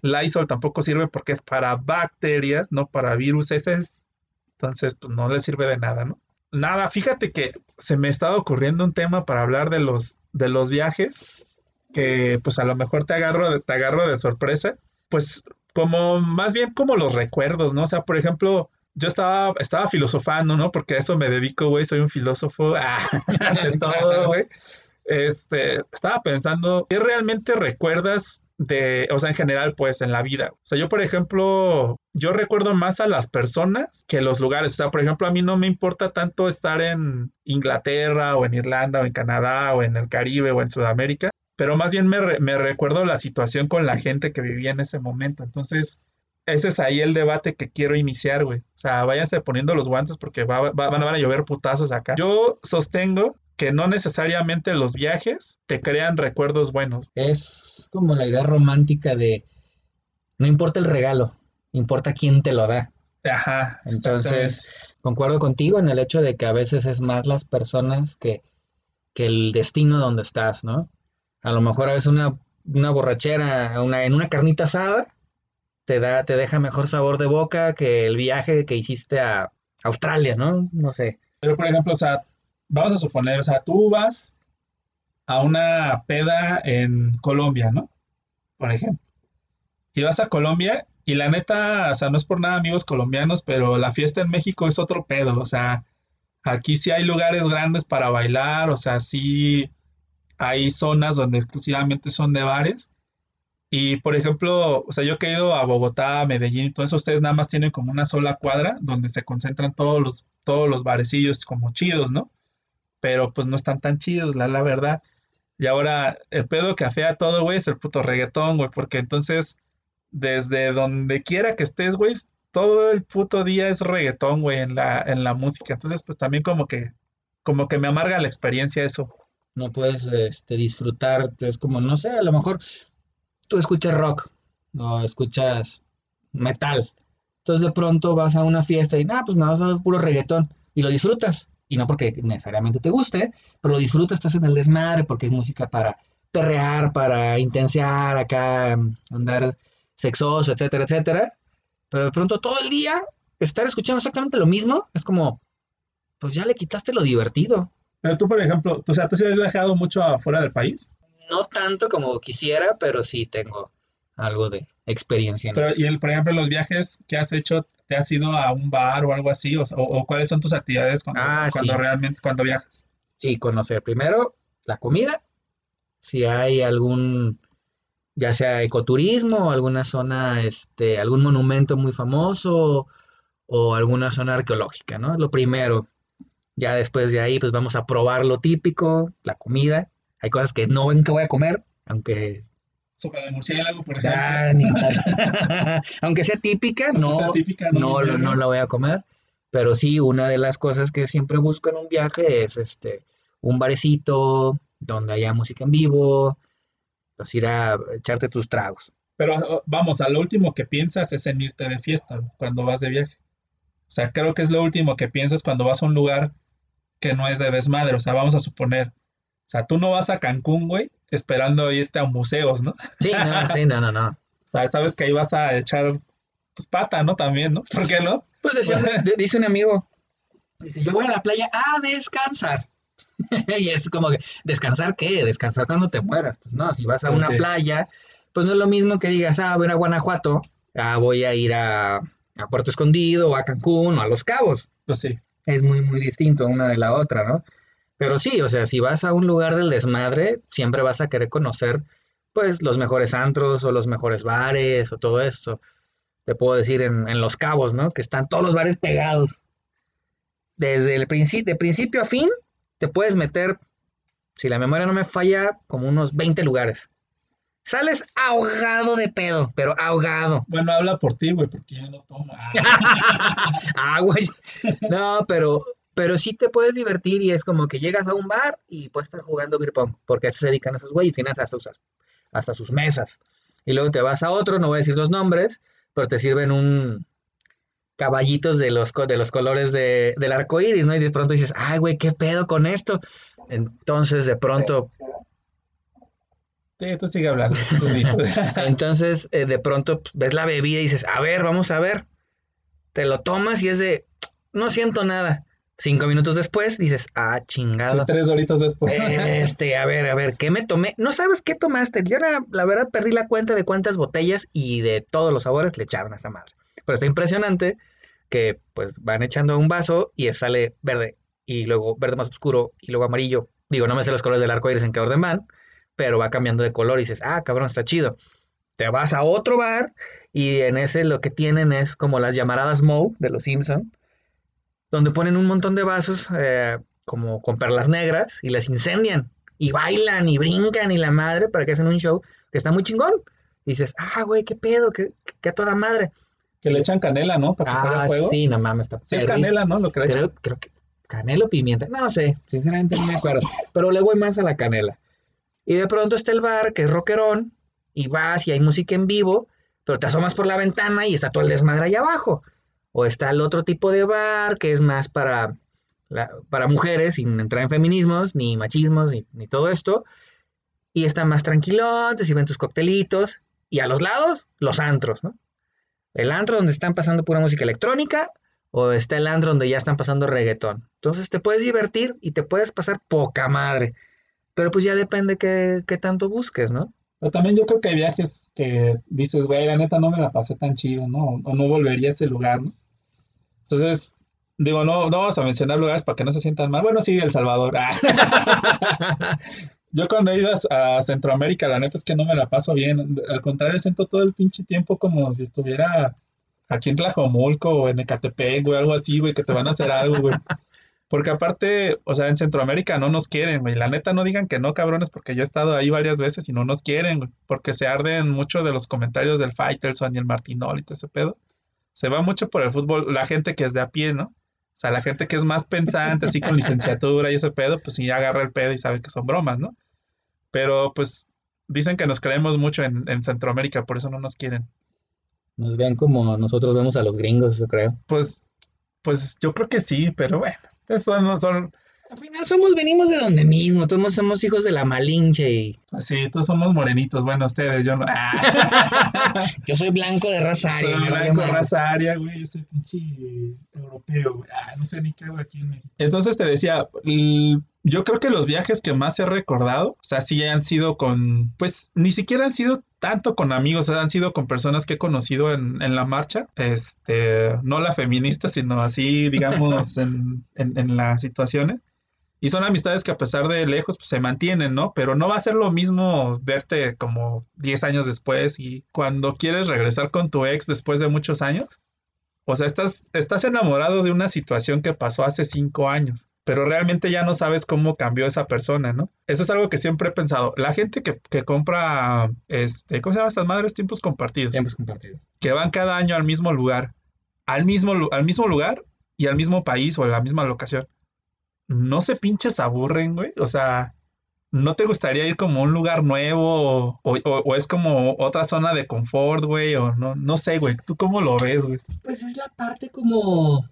Lysol tampoco sirve porque es para bacterias, no para virus, entonces pues no le sirve de nada, ¿no? Nada, fíjate que se me estaba ocurriendo un tema para hablar de los, de los viajes, que pues a lo mejor te agarro, te agarro de sorpresa pues como más bien como los recuerdos, ¿no? O sea, por ejemplo, yo estaba, estaba filosofando, ¿no? Porque a eso me dedico, güey, soy un filósofo ah, de todo, güey. Este, estaba pensando, ¿qué realmente recuerdas de, o sea, en general, pues, en la vida? O sea, yo, por ejemplo, yo recuerdo más a las personas que los lugares. O sea, por ejemplo, a mí no me importa tanto estar en Inglaterra o en Irlanda o en Canadá o en el Caribe o en Sudamérica pero más bien me, recuerdo la situación con la gente que vivía en ese momento. Entonces, ese es ahí el debate que quiero iniciar, güey. O sea, váyanse poniendo los guantes porque van, a llover putazos acá. Yo sostengo que no necesariamente los viajes te crean recuerdos buenos. Es como la idea romántica de no importa el regalo, importa quién te lo da. Ajá. Entonces, concuerdo contigo en el hecho de que a veces es más las personas que, que el destino donde estás, ¿no? A lo mejor a veces una, una borrachera una, en una carnita asada te, da, te deja mejor sabor de boca que el viaje que hiciste a Australia, ¿no? No sé. Pero, por ejemplo, o sea, vamos a suponer, o sea, tú vas a una peda en Colombia, ¿no? por ejemplo. Y vas a Colombia y la neta, o sea, no es por nada amigos colombianos, pero la fiesta en México es otro pedo, o sea, aquí sí hay lugares grandes para bailar, o sea, sí hay zonas donde exclusivamente son de bares. Y por ejemplo, o sea, yo que he ido a Bogotá, Medellín y todo eso, ustedes nada más tienen como una sola cuadra donde se concentran todos los, todos los barecillos como chidos, ¿no? Pero pues no están tan chidos, la, la verdad. Y ahora el pedo que afea todo, güey, es el puto reggaetón, güey, porque entonces desde donde quiera que estés, güey, todo el puto día es reggaetón, güey, en la, en la música. Entonces, pues también como que, como que me amarga la experiencia eso. No puedes este, disfrutar, es como, no sé, a lo mejor tú escuchas rock o escuchas metal. Entonces de pronto vas a una fiesta y, nada, pues me vas a ver puro reggaetón y lo disfrutas. Y no porque necesariamente te guste, pero lo disfrutas, estás en el desmadre porque es música para perrear, para intensear acá, andar sexoso, etcétera, etcétera. Pero de pronto todo el día estar escuchando exactamente lo mismo es como, pues ya le quitaste lo divertido. Pero tú, por ejemplo, tú, o sea, ¿tú sí has viajado mucho afuera del país? No tanto como quisiera, pero sí tengo algo de experiencia. pero, y el, por ejemplo, los viajes que has hecho, ¿te has ido a un bar o algo así? ¿O, cuáles son tus actividades cuando, ah, cuando realmente, cuando viajas? Sí, conocer primero la comida, si hay algún ya sea ecoturismo, alguna zona, este, algún monumento muy famoso o alguna zona arqueológica, ¿no? Lo primero. Ya después de ahí, pues vamos a probar lo típico, la comida. Hay cosas que no ven que voy a comer, aunque... Sopa de murciélago, por ejemplo. aunque sea típica, no, no, no, no la voy a comer. Pero sí, una de las cosas que siempre busco en un viaje es este, un barecito donde haya música en vivo, pues ir a echarte tus tragos. Pero oh, vamos, a lo último que piensas es en irte de fiesta cuando vas de viaje. O sea, creo que es lo último que piensas cuando vas a un lugar que no es de desmadre. O sea, vamos a suponer. O sea, tú no vas a Cancún, güey, esperando irte a museos, ¿no? Sí, no, sí, no, no, no. O sea, sabes que ahí vas a echar pues pata, ¿no? También, ¿no? ¿Por qué no? Pues decía, dice un amigo, dice, yo voy a la playa a descansar. y es como que, ¿descansar qué? ¿Descansar cuando te mueras? Pues no, si vas a una playa, pues no es lo mismo que digas, ah, voy a Guanajuato, ah, voy a ir a, a Puerto Escondido, o a Cancún, o a Los Cabos. Pues sí. Es muy, muy distinto una de la otra, ¿no? Pero sí, o sea, si vas a un lugar del desmadre, siempre vas a querer conocer, pues, los mejores antros o los mejores bares o todo esto. Te puedo decir en, en Los Cabos, ¿no? Que están todos los bares pegados. Desde el principio, de principio a fin, te puedes meter, si la memoria no me falla, como unos 20 lugares. Sales ahogado de pedo, pero ahogado. Bueno, habla por ti, güey, porque yo no tomo. ah, güey. No, pero, pero sí te puedes divertir y es como que llegas a un bar y puedes estar jugando beer pong, porque a eso se dedican esos güeyes, tienes hasta sus, hasta sus mesas. Y luego te vas a otro, no voy a decir los nombres, pero te sirven un, caballitos de los, de los colores de, del arco iris, ¿no? Y de pronto dices, ay, güey, ¿qué pedo con esto? Entonces, de pronto. Sí, tú sigue hablando. Entonces, eh, de pronto ves la bebida y dices, a ver, vamos a ver. Te lo tomas y es de, no siento nada. Cinco minutos después dices, ah, chingado. tres horitos después. Este, a ver, a ver, ¿qué me tomé? No sabes qué tomaste. Yo la, la verdad perdí la cuenta de cuántas botellas y de todos los sabores le echaron a esa madre. Pero está impresionante que pues van echando un vaso y sale verde y luego verde más oscuro y luego amarillo. Digo, no me sé los colores del arco iris en qué orden van, pero va cambiando de color y dices, ah, cabrón, está chido. Te vas a otro bar y en ese lo que tienen es como las llamaradas Moe de los Simpson, donde ponen un montón de vasos eh, como con perlas negras y las incendian y bailan y brincan y la madre para que hacen un show que está muy chingón. Y dices, ah, güey, qué pedo, qué, qué toda madre. Que le echan canela, ¿no? Para que ah, fuego. sí, no mames. Está sí, canela, ¿no? Lo que creo, creo que canela o pimienta. No sé, sinceramente no me acuerdo. Pero le voy más a la canela. Y de pronto está el bar, que es rockerón, y vas y hay música en vivo, pero te asomas por la ventana y está todo el desmadre ahí abajo. O está el otro tipo de bar, que es más para, para mujeres, sin entrar en feminismos, ni machismos, ni, ni todo esto. Y está más tranquilón, te sirven tus coctelitos. Y a los lados, los antros, ¿no? el antro donde están pasando pura música electrónica o está el andro donde ya están pasando reggaetón. Entonces te puedes divertir y te puedes pasar poca madre. Pero pues ya depende qué, qué tanto busques, ¿no? Pero también yo creo que hay viajes que dices, güey, la neta no me la pasé tan chido, ¿no? O no volvería a ese lugar, ¿no? Entonces, digo, no, no vamos a mencionar lugares para que no se sientan mal. Bueno, sí, El Salvador. yo cuando he ido a, Centroamérica, la neta es que no me la paso bien. Al contrario, siento todo el pinche tiempo como si estuviera aquí en Tlajomulco o en Ecatepec, o algo así, güey, que te van a hacer algo, güey. Porque aparte, o sea, en Centroamérica no nos quieren, güey. La neta no digan que no, cabrones, porque yo he estado ahí varias veces y no nos quieren, güey. Porque se arden mucho de los comentarios del Faitelson y el Martinol y todo ese pedo. Se va mucho por el fútbol, la gente que es de a pie, ¿no? O sea, la gente que es más pensante, así con licenciatura y ese pedo, pues sí agarra el pedo y sabe que son bromas, ¿no? Pero pues dicen que nos creemos mucho en, en Centroamérica, por eso no nos quieren. Nos ven como nosotros vemos a los gringos, yo creo. Pues, pues yo creo que sí, pero bueno. Son, son... Al final somos, venimos de donde mismo, todos somos hijos de la Malinche sí, todos somos morenitos, bueno, ustedes, yo no. yo soy blanco de raza aria. Soy blanco de raza aria, güey, yo soy pinche europeo, güey. Ah, no sé ni qué hago aquí en México. Entonces te decía, yo creo que los viajes que más he recordado, o sea, sí han sido con, pues ni siquiera han sido tanto con amigos, han sido con personas que he conocido en, la marcha, este, no la feminista, sino así, digamos, en, en, las situaciones. Y son amistades que a pesar de lejos pues, se mantienen, ¿no? Pero no va a ser lo mismo verte como 10 años después y cuando quieres regresar con tu ex después de muchos años. O sea, estás, estás enamorado de una situación que pasó hace 5 años pero realmente ya no sabes cómo cambió esa persona, ¿no? Eso es algo que siempre he pensado. La gente que, compra, este, ¿cómo se llama estas madres? Tiempos compartidos. Tiempos compartidos. Que van cada año al mismo lugar, al mismo, al mismo lugar y al mismo país o a la misma locación. No se pinches aburren, güey. O sea, ¿no te gustaría ir como a un lugar nuevo o, es como otra zona de confort, güey? O no, no sé, güey. ¿Tú cómo lo ves, güey? Pues es la parte como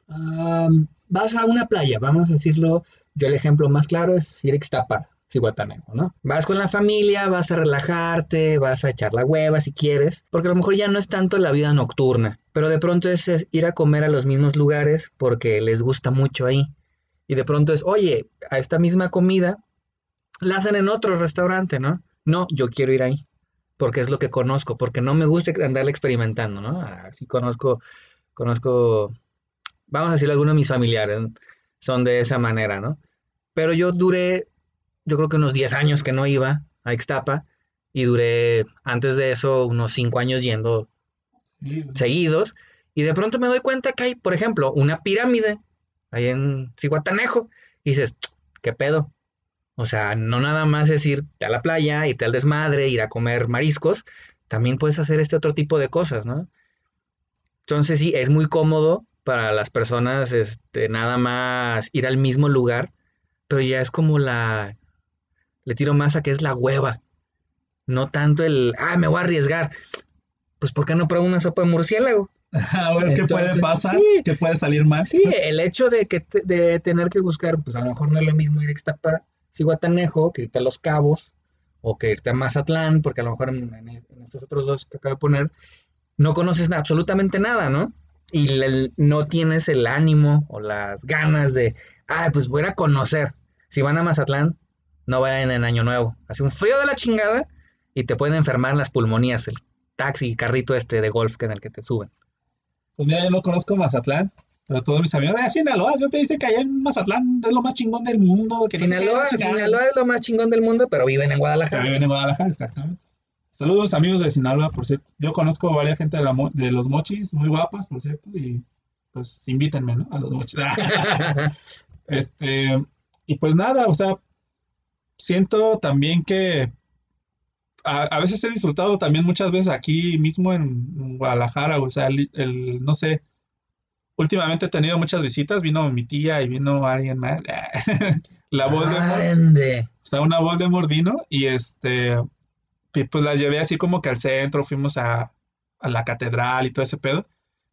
vas a una playa, vamos a decirlo, yo el ejemplo más claro es ir a Ixtapa, Cihuatanejo, ¿no? Vas con la familia, vas a relajarte, vas a echar la hueva si quieres, porque a lo mejor ya no es tanto la vida nocturna, pero de pronto es ir a comer a los mismos lugares porque les gusta mucho ahí. Y de pronto es, oye, a esta misma comida la hacen en otro restaurante, ¿no? No, yo quiero ir ahí, porque es lo que conozco, porque no me gusta andar experimentando, ¿no? Así conozco, conozco vamos a decir, algunos de mis familiares son de esa manera, ¿no? Pero yo duré, yo creo que unos 10 años que no iba a Ixtapa y duré antes de eso unos 5 años yendo seguidos y de pronto me doy cuenta que hay, por ejemplo, una pirámide ahí en Cihuatanejo y dices, ¿qué pedo? O sea, no nada más es irte a la playa, irte al desmadre, ir a comer mariscos, también puedes hacer este otro tipo de cosas, ¿no? Entonces sí, es muy cómodo para las personas este, nada más ir al mismo lugar, pero ya es como la... Le tiro más a que es la hueva. No tanto el, ah, me voy a arriesgar. Pues, ¿por qué no pruebo una sopa de murciélago? A ver qué puede pasar, qué puede salir mal. Sí, el hecho de, que de tener que buscar, pues a lo mejor no es lo mismo ir a Ixtapa, Cihuatanejo, que irte a Los Cabos, o que irte a Mazatlán, porque a lo mejor en, en estos otros dos que acabo de poner, no conoces absolutamente nada, ¿no? y no tienes el ánimo o las ganas de, ah, pues voy a conocer. Si van a Mazatlán, no vayan en Año Nuevo. Hace un frío de la chingada y te pueden enfermar las pulmonías, el taxi, carrito este de golf que en el que te suben. Pues mira, yo no conozco Mazatlán, pero todos mis amigos de Sinaloa siempre dicen que allá en Mazatlán es lo más chingón del mundo. Sinaloa, Sinaloa es lo más chingón del mundo, pero viven en Guadalajara. viven en Guadalajara, exactamente. Saludos amigos de Sinaloa, por cierto. Yo conozco varias gente de, los mochis, muy guapas, por cierto, y pues invítenme, ¿no? A los mochis. este, y pues nada, o sea, siento también que a, veces he disfrutado también muchas veces aquí mismo en, Guadalajara, o sea, el, no sé, últimamente he tenido muchas visitas, vino mi tía y vino alguien más, la Voldemort, o sea, una Voldemort vino y este, pues las llevé así como que al centro, fuimos a, la catedral y todo ese pedo.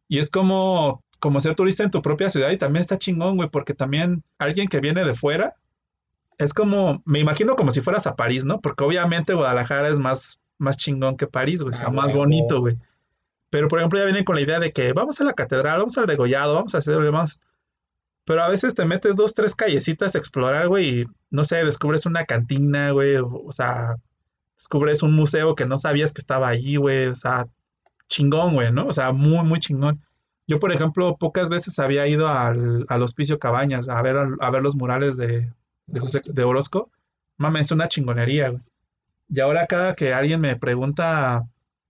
Y es como, como ser turista en tu propia ciudad y también está chingón, güey, porque también alguien que viene de fuera, es como, me imagino como si fueras a París, ¿no? Porque obviamente Guadalajara es más, más chingón que París, güey, está ah, más bonito, güey. Pero por ejemplo ya vienen con la idea de que vamos a la catedral, vamos al degollado, vamos a hacer demás. Pero a veces te metes dos, tres callecitas a explorar, güey, y no sé, descubres una cantina, güey, o sea, descubres un museo que no sabías que estaba allí, güey, o sea, chingón, güey, ¿no? O sea, muy, muy chingón. Yo, por ejemplo, pocas veces había ido al, Hospicio Cabañas a ver, a, ver los murales de, de, José, de Orozco. Mames, es una chingonería, güey. Y ahora cada que alguien me pregunta,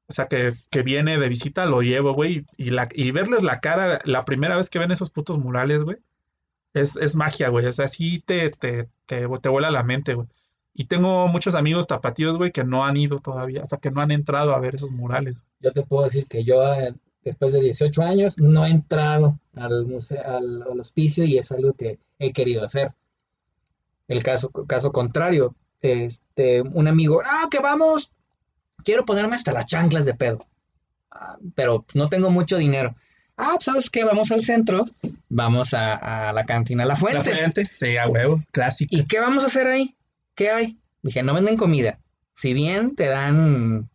o sea, que, viene de visita, lo llevo, güey. Y, la, y verles la cara la primera vez que ven esos putos murales, güey, es, es magia, güey. O sea, sí te, te, te, te vuela la mente, güey. Y tengo muchos amigos tapatíos, güey, que no han ido todavía, o sea, que no han entrado a ver esos murales. Yo te puedo decir que yo, eh, después de 18 años, no he entrado al, museo, al, hospicio y es algo que he querido hacer. El caso, caso contrario, este, un amigo, ah, que vamos, quiero ponerme hasta las chanclas de pedo, ah, pero no tengo mucho dinero. Ah, pues, ¿sabes qué? Vamos al centro, vamos a, la cantina La Fuente. La Fuente, sí, a huevo, clásico. ¿Y qué vamos a hacer ahí? ¿Qué hay? Dije, no venden comida. Si bien te dan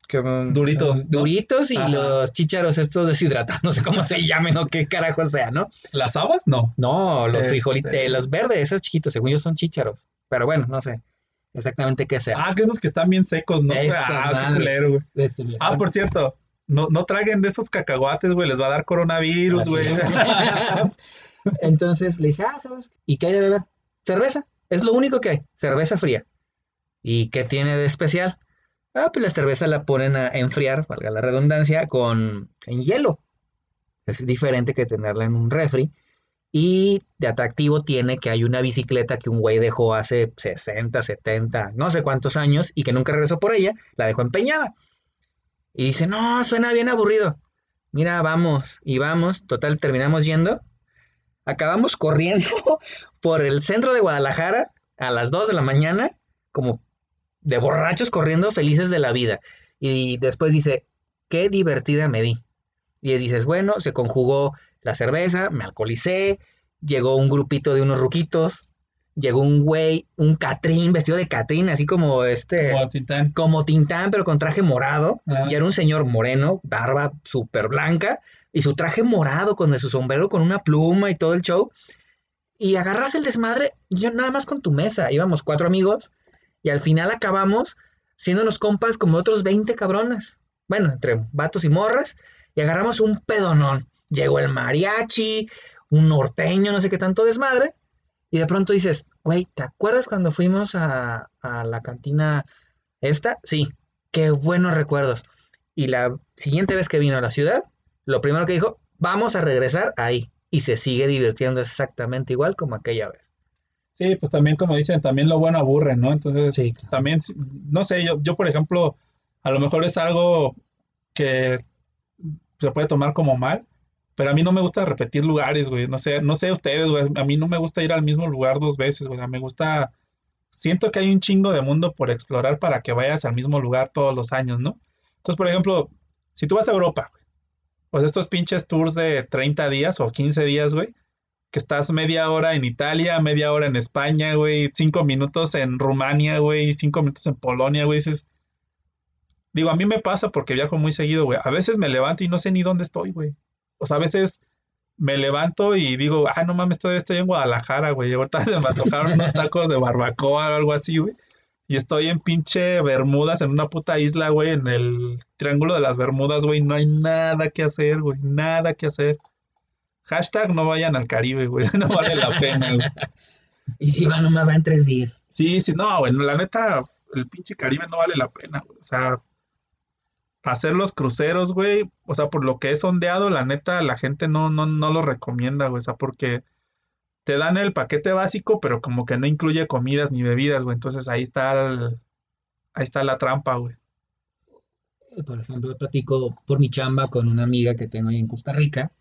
duritos, duritos y los chícharos estos deshidratados, no sé cómo se llamen o qué carajo sea, ¿no? ¿Las habas? No. No, los frijolitos, este. los verdes, esos chiquitos, según yo son chícharos. Pero bueno, no sé exactamente qué sea. Ah, que esos que están bien secos, ¿no? ah, qué culero, güey. Este, ah, por cierto, no, no traguen de esos cacahuates, güey, les va a dar coronavirus, güey. Entonces le dije, ah, ¿sabes? ¿Y qué hay de beber? Cerveza. Es lo único que hay, cerveza fría. ¿Y qué tiene de especial? Ah, pues la cerveza la ponen a enfriar, valga la redundancia, con en hielo. Es diferente que tenerla en un refri. Y de atractivo tiene que hay una bicicleta que un güey dejó hace 60, 70, no sé cuántos años y que nunca regresó por ella, la dejó empeñada. Y dice, no, suena bien aburrido. Mira, vamos y vamos, total, terminamos yendo. Acabamos corriendo por el centro de Guadalajara a las 2 de la mañana, como de borrachos corriendo felices de la vida. Y después dice, qué divertida me di. Y dices, bueno, se conjugó la cerveza, me alcoholicé, llegó un grupito de unos ruquitos, llegó un güey, un Catrín, vestido de Catrín, así como este. Como Tintán. Como Tintán, pero con traje morado. Y era un señor moreno, barba súper blanca, y su traje morado con su sombrero con una pluma y todo el show. Y agarras el desmadre, yo nada más con tu mesa. Íbamos cuatro amigos, y al final acabamos siendo los compas como otros 20 cabrones. Bueno, entre vatos y morras, y agarramos un pedonón llegó el mariachi, un norteño, no sé qué tanto desmadre, y de pronto dices, güey, ¿te acuerdas cuando fuimos a, la cantina esta? Sí, qué buenos recuerdos. Y la siguiente vez que vino a la ciudad, lo primero que dijo, vamos a regresar ahí. Y se sigue divirtiendo exactamente igual como aquella vez. Sí, pues también como dicen, también lo bueno aburre, ¿no? Entonces, también, no sé, yo, yo por ejemplo, a lo mejor es algo que se puede tomar como mal, pero a mí no me gusta repetir lugares, güey. No sé, no sé ustedes, güey. A mí no me gusta ir al mismo lugar dos veces, güey. O sea, me gusta. Siento que hay un chingo de mundo por explorar para que vayas al mismo lugar todos los años, ¿no? Entonces, por ejemplo, si tú vas a Europa, güey, pues estos pinches tours de 30 días o 15 días, güey, que estás media hora en Italia, media hora en España, güey, cinco minutos en Rumania, güey, cinco minutos en Polonia, güey, dices. Digo, a mí me pasa porque viajo muy seguido, güey. A veces me levanto y no sé ni dónde estoy, güey o sea, a veces me levanto y digo, ah, no mames, todavía estoy en Guadalajara, güey. Ahorita se me antojaron unos tacos de barbacoa o algo así, güey. Y estoy en pinche Bermudas, en una puta isla, güey, en el Triángulo de las Bermudas, güey. No hay nada que hacer, güey. Nada que hacer. Hashtag no vayan al Caribe, güey. No vale la pena, güey. Y si van, nomás va en tres días. Sí, sí, no, güey. La neta, el pinche Caribe no vale la pena, güey. O sea, hacer los cruceros, güey, o sea, por lo que es ondeado, la neta, la gente no, no, no lo recomienda, güey, o sea, porque te dan el paquete básico, pero como que no incluye comidas ni bebidas, güey, entonces ahí está, ahí está la trampa, güey. Por ejemplo, platico por mi chamba con una amiga que tengo ahí en Costa Rica,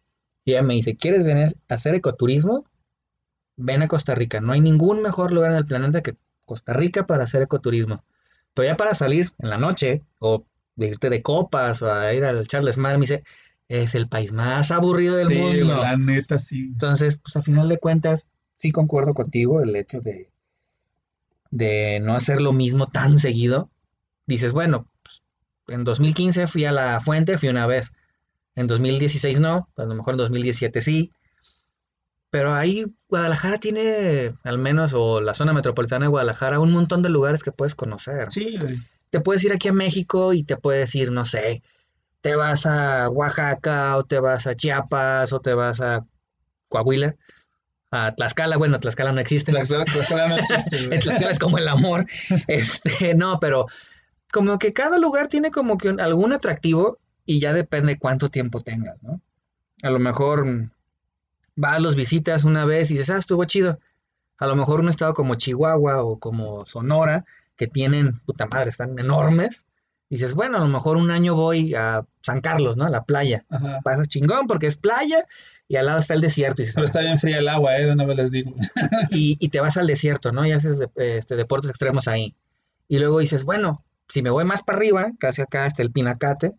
y ella me dice, ¿quieres venir a hacer ecoturismo? Ven a Costa Rica, no hay ningún mejor lugar en el planeta que Costa Rica para hacer ecoturismo. Pero ya para salir en la noche o de irte de copas o a ir al Charles Mar, me dice, es el país más aburrido del mundo. La neta, sí. Entonces, pues a final de cuentas, sí concuerdo contigo el hecho de, de no hacer lo mismo tan seguido. Dices, bueno, pues, en 2015 fui a la fuente, fui una vez. En 2016 no, a lo mejor en 2017 sí. Pero ahí Guadalajara tiene, al menos, o la zona metropolitana de Guadalajara, un montón de lugares que puedes conocer. Sí, güey te puedes ir aquí a México y te puedes ir, no sé, te vas a Oaxaca o te vas a Chiapas o te vas a Coahuila, a Tlaxcala, bueno, Tlaxcala no existe. Tlaxcala, no existe. Tlaxcala es como el amor. Este, no, pero como que cada lugar tiene como que algún atractivo y ya depende cuánto tiempo tengas, ¿no? A lo mejor vas, los visitas una vez y dices, ah, estuvo chido. A lo mejor un estado como Chihuahua o como Sonora, que tienen, puta madre, están enormes, dices, bueno, a lo mejor un año voy a San Carlos, ¿no? A la playa. Pasas chingón porque es playa y al lado está el desierto. Y Pero está bien fría el agua, ¿eh? De una vez les digo. y, te vas al desierto, ¿no? Y haces este, deportes extremos ahí. Y luego dices, bueno, si me voy más para arriba, casi acá está el Pinacate,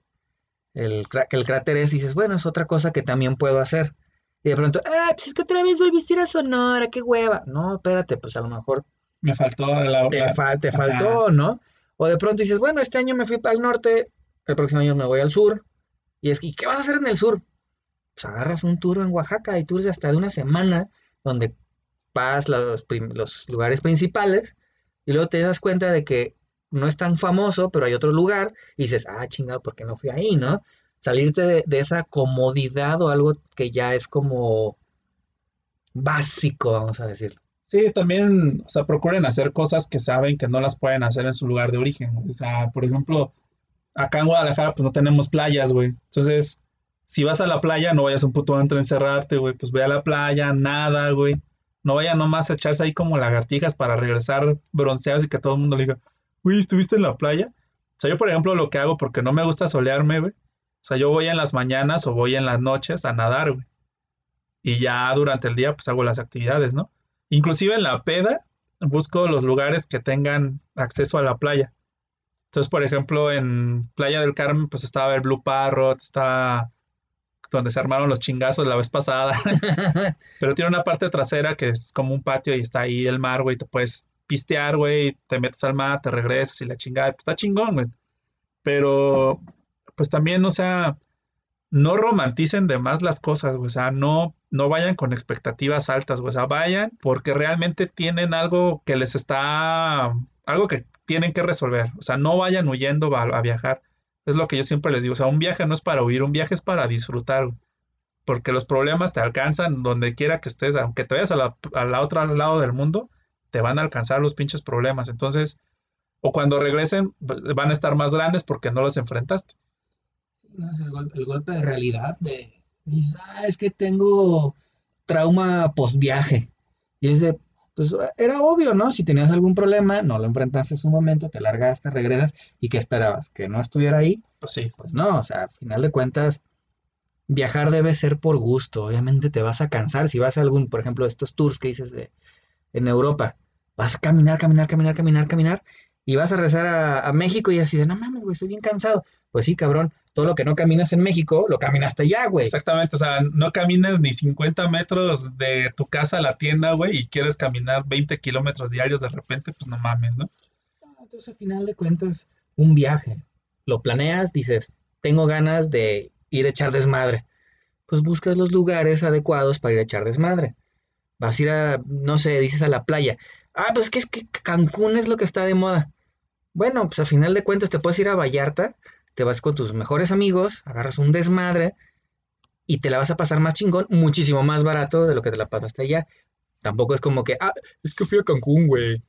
el, el cráter es, y dices, bueno, es otra cosa que también puedo hacer. Y de pronto, ah, pues es que otra vez volviste a ir a Sonora, qué hueva. No, espérate, pues a lo mejor. Me faltó la. Te, te faltó, ¿no? O de pronto dices, bueno, este año me fui para el norte, el próximo año me voy al sur. Y es que, ¿qué vas a hacer en el sur? Pues agarras un tour en Oaxaca y tours de hasta de una semana, donde vas los, los lugares principales y luego te das cuenta de que no es tan famoso, pero hay otro lugar y dices, ah, chingado, ¿por qué no fui ahí, no? Salirte de, esa comodidad o algo que ya es como básico, vamos a decirlo. Sí, también, o sea, procuren hacer cosas que saben que no las pueden hacer en su lugar de origen. O sea, por ejemplo, acá en Guadalajara pues no tenemos playas, güey. Entonces, si vas a la playa, no vayas a un puto antro a encerrarte, güey. Pues ve a la playa, nada, güey. No vaya nomás a echarse ahí como lagartijas para regresar bronceados y que todo el mundo le diga, güey, ¿estuviste en la playa? O sea, yo, por ejemplo, lo que hago porque no me gusta solearme, güey. O sea, yo voy en las mañanas o voy en las noches a nadar, güey. Y ya durante el día, pues hago las actividades, ¿no? Inclusive en la peda busco los lugares que tengan acceso a la playa. Entonces, por ejemplo, en Playa del Carmen, pues estaba el Blue Parrot, está donde se armaron los chingazos la vez pasada. Pero tiene una parte trasera que es como un patio y está ahí el mar, güey. Te puedes pistear, güey, te metes al mar, te regresas y la chingada. Pues está chingón, güey. Pero, pues también, o sea, no romanticen de más las cosas, o sea, no, no vayan con expectativas altas, o sea, vayan porque realmente tienen algo que les está, algo que tienen que resolver, o sea, no vayan huyendo a, viajar. Es lo que yo siempre les digo, o sea, un viaje no es para huir, un viaje es para disfrutar, porque los problemas te alcanzan donde quiera que estés, aunque te vayas a la otra lado del mundo, te van a alcanzar los pinches problemas. Entonces, o cuando regresen, pues, van a estar más grandes porque no los enfrentaste el, golpe, de realidad de, dices, ah, es que tengo trauma post viaje. Y es de, pues era obvio, ¿no? Si tenías algún problema, no lo enfrentaste en su momento, te largaste, regresas, ¿y qué esperabas? ¿Que no estuviera ahí? Pues sí. Pues no, o sea, al final de cuentas, viajar debe ser por gusto. Obviamente te vas a cansar. Si vas a algún, por ejemplo, estos tours que dices de, en Europa, vas a caminar, caminar, caminar, caminar, caminar, y vas a regresar a, a México y así de, no mames, güey, estoy bien cansado. Pues sí, cabrón, todo lo que no caminas en México, lo caminaste ya, güey. Exactamente, o sea, no camines ni 50 metros de tu casa a la tienda, güey, y quieres caminar 20 kilómetros diarios de repente, pues no mames, ¿no? Entonces, al final de cuentas, un viaje. Lo planeas, dices, tengo ganas de ir a echar desmadre. Pues buscas los lugares adecuados para ir a echar desmadre. Vas a ir a, no sé, dices a la playa. Ah, pues es que es que Cancún es lo que está de moda. Bueno, pues al final de cuentas te puedes ir a Vallarta, te vas con tus mejores amigos, agarras un desmadre y te la vas a pasar más chingón, muchísimo más barato de lo que te la pasaste allá. Tampoco es como que, ah, es que fui a Cancún, güey.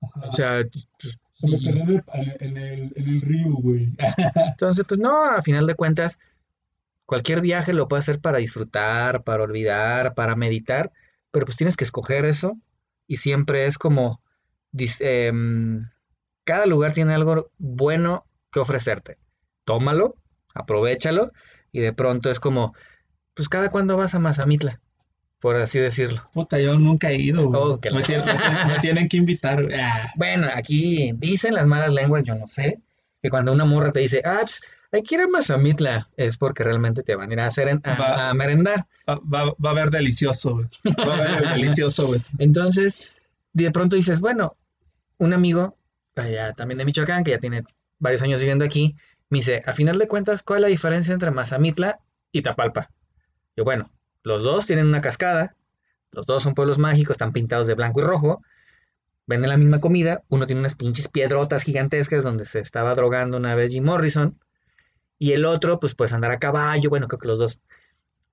O sea, pues, como que en el, en el río, güey. Entonces, pues no, a final de cuentas, cualquier viaje lo puedes hacer para disfrutar, para olvidar, para meditar, pero pues tienes que escoger eso y siempre es como, em, cada lugar tiene algo bueno que ofrecerte tómalo, aprovechalo, y de pronto es como, pues cada cuando vas a Mazamitla, por así decirlo. Puta, yo nunca he ido. Oh, me, tienen, que invitar. Ah. Bueno, aquí dicen las malas lenguas, yo no sé, que cuando una morra te dice, ah, pues hay que ir a Mazamitla, es porque realmente te van a ir a hacer a, merendar. Va, a ver delicioso, Va a ver delicioso, güey. Entonces, de pronto dices, bueno, un amigo, allá también de Michoacán, que ya tiene varios años viviendo aquí, me dice, a final de cuentas, ¿cuál es la diferencia entre Mazamitla y Tapalpa? Yo, bueno, los dos tienen una cascada, los dos son pueblos mágicos, están pintados de blanco y rojo. venden la misma comida, uno tiene unas pinches piedrotas gigantescas donde se estaba drogando una vez Jim Morrison, y el otro, pues puedes andar a caballo, bueno, creo que los dos.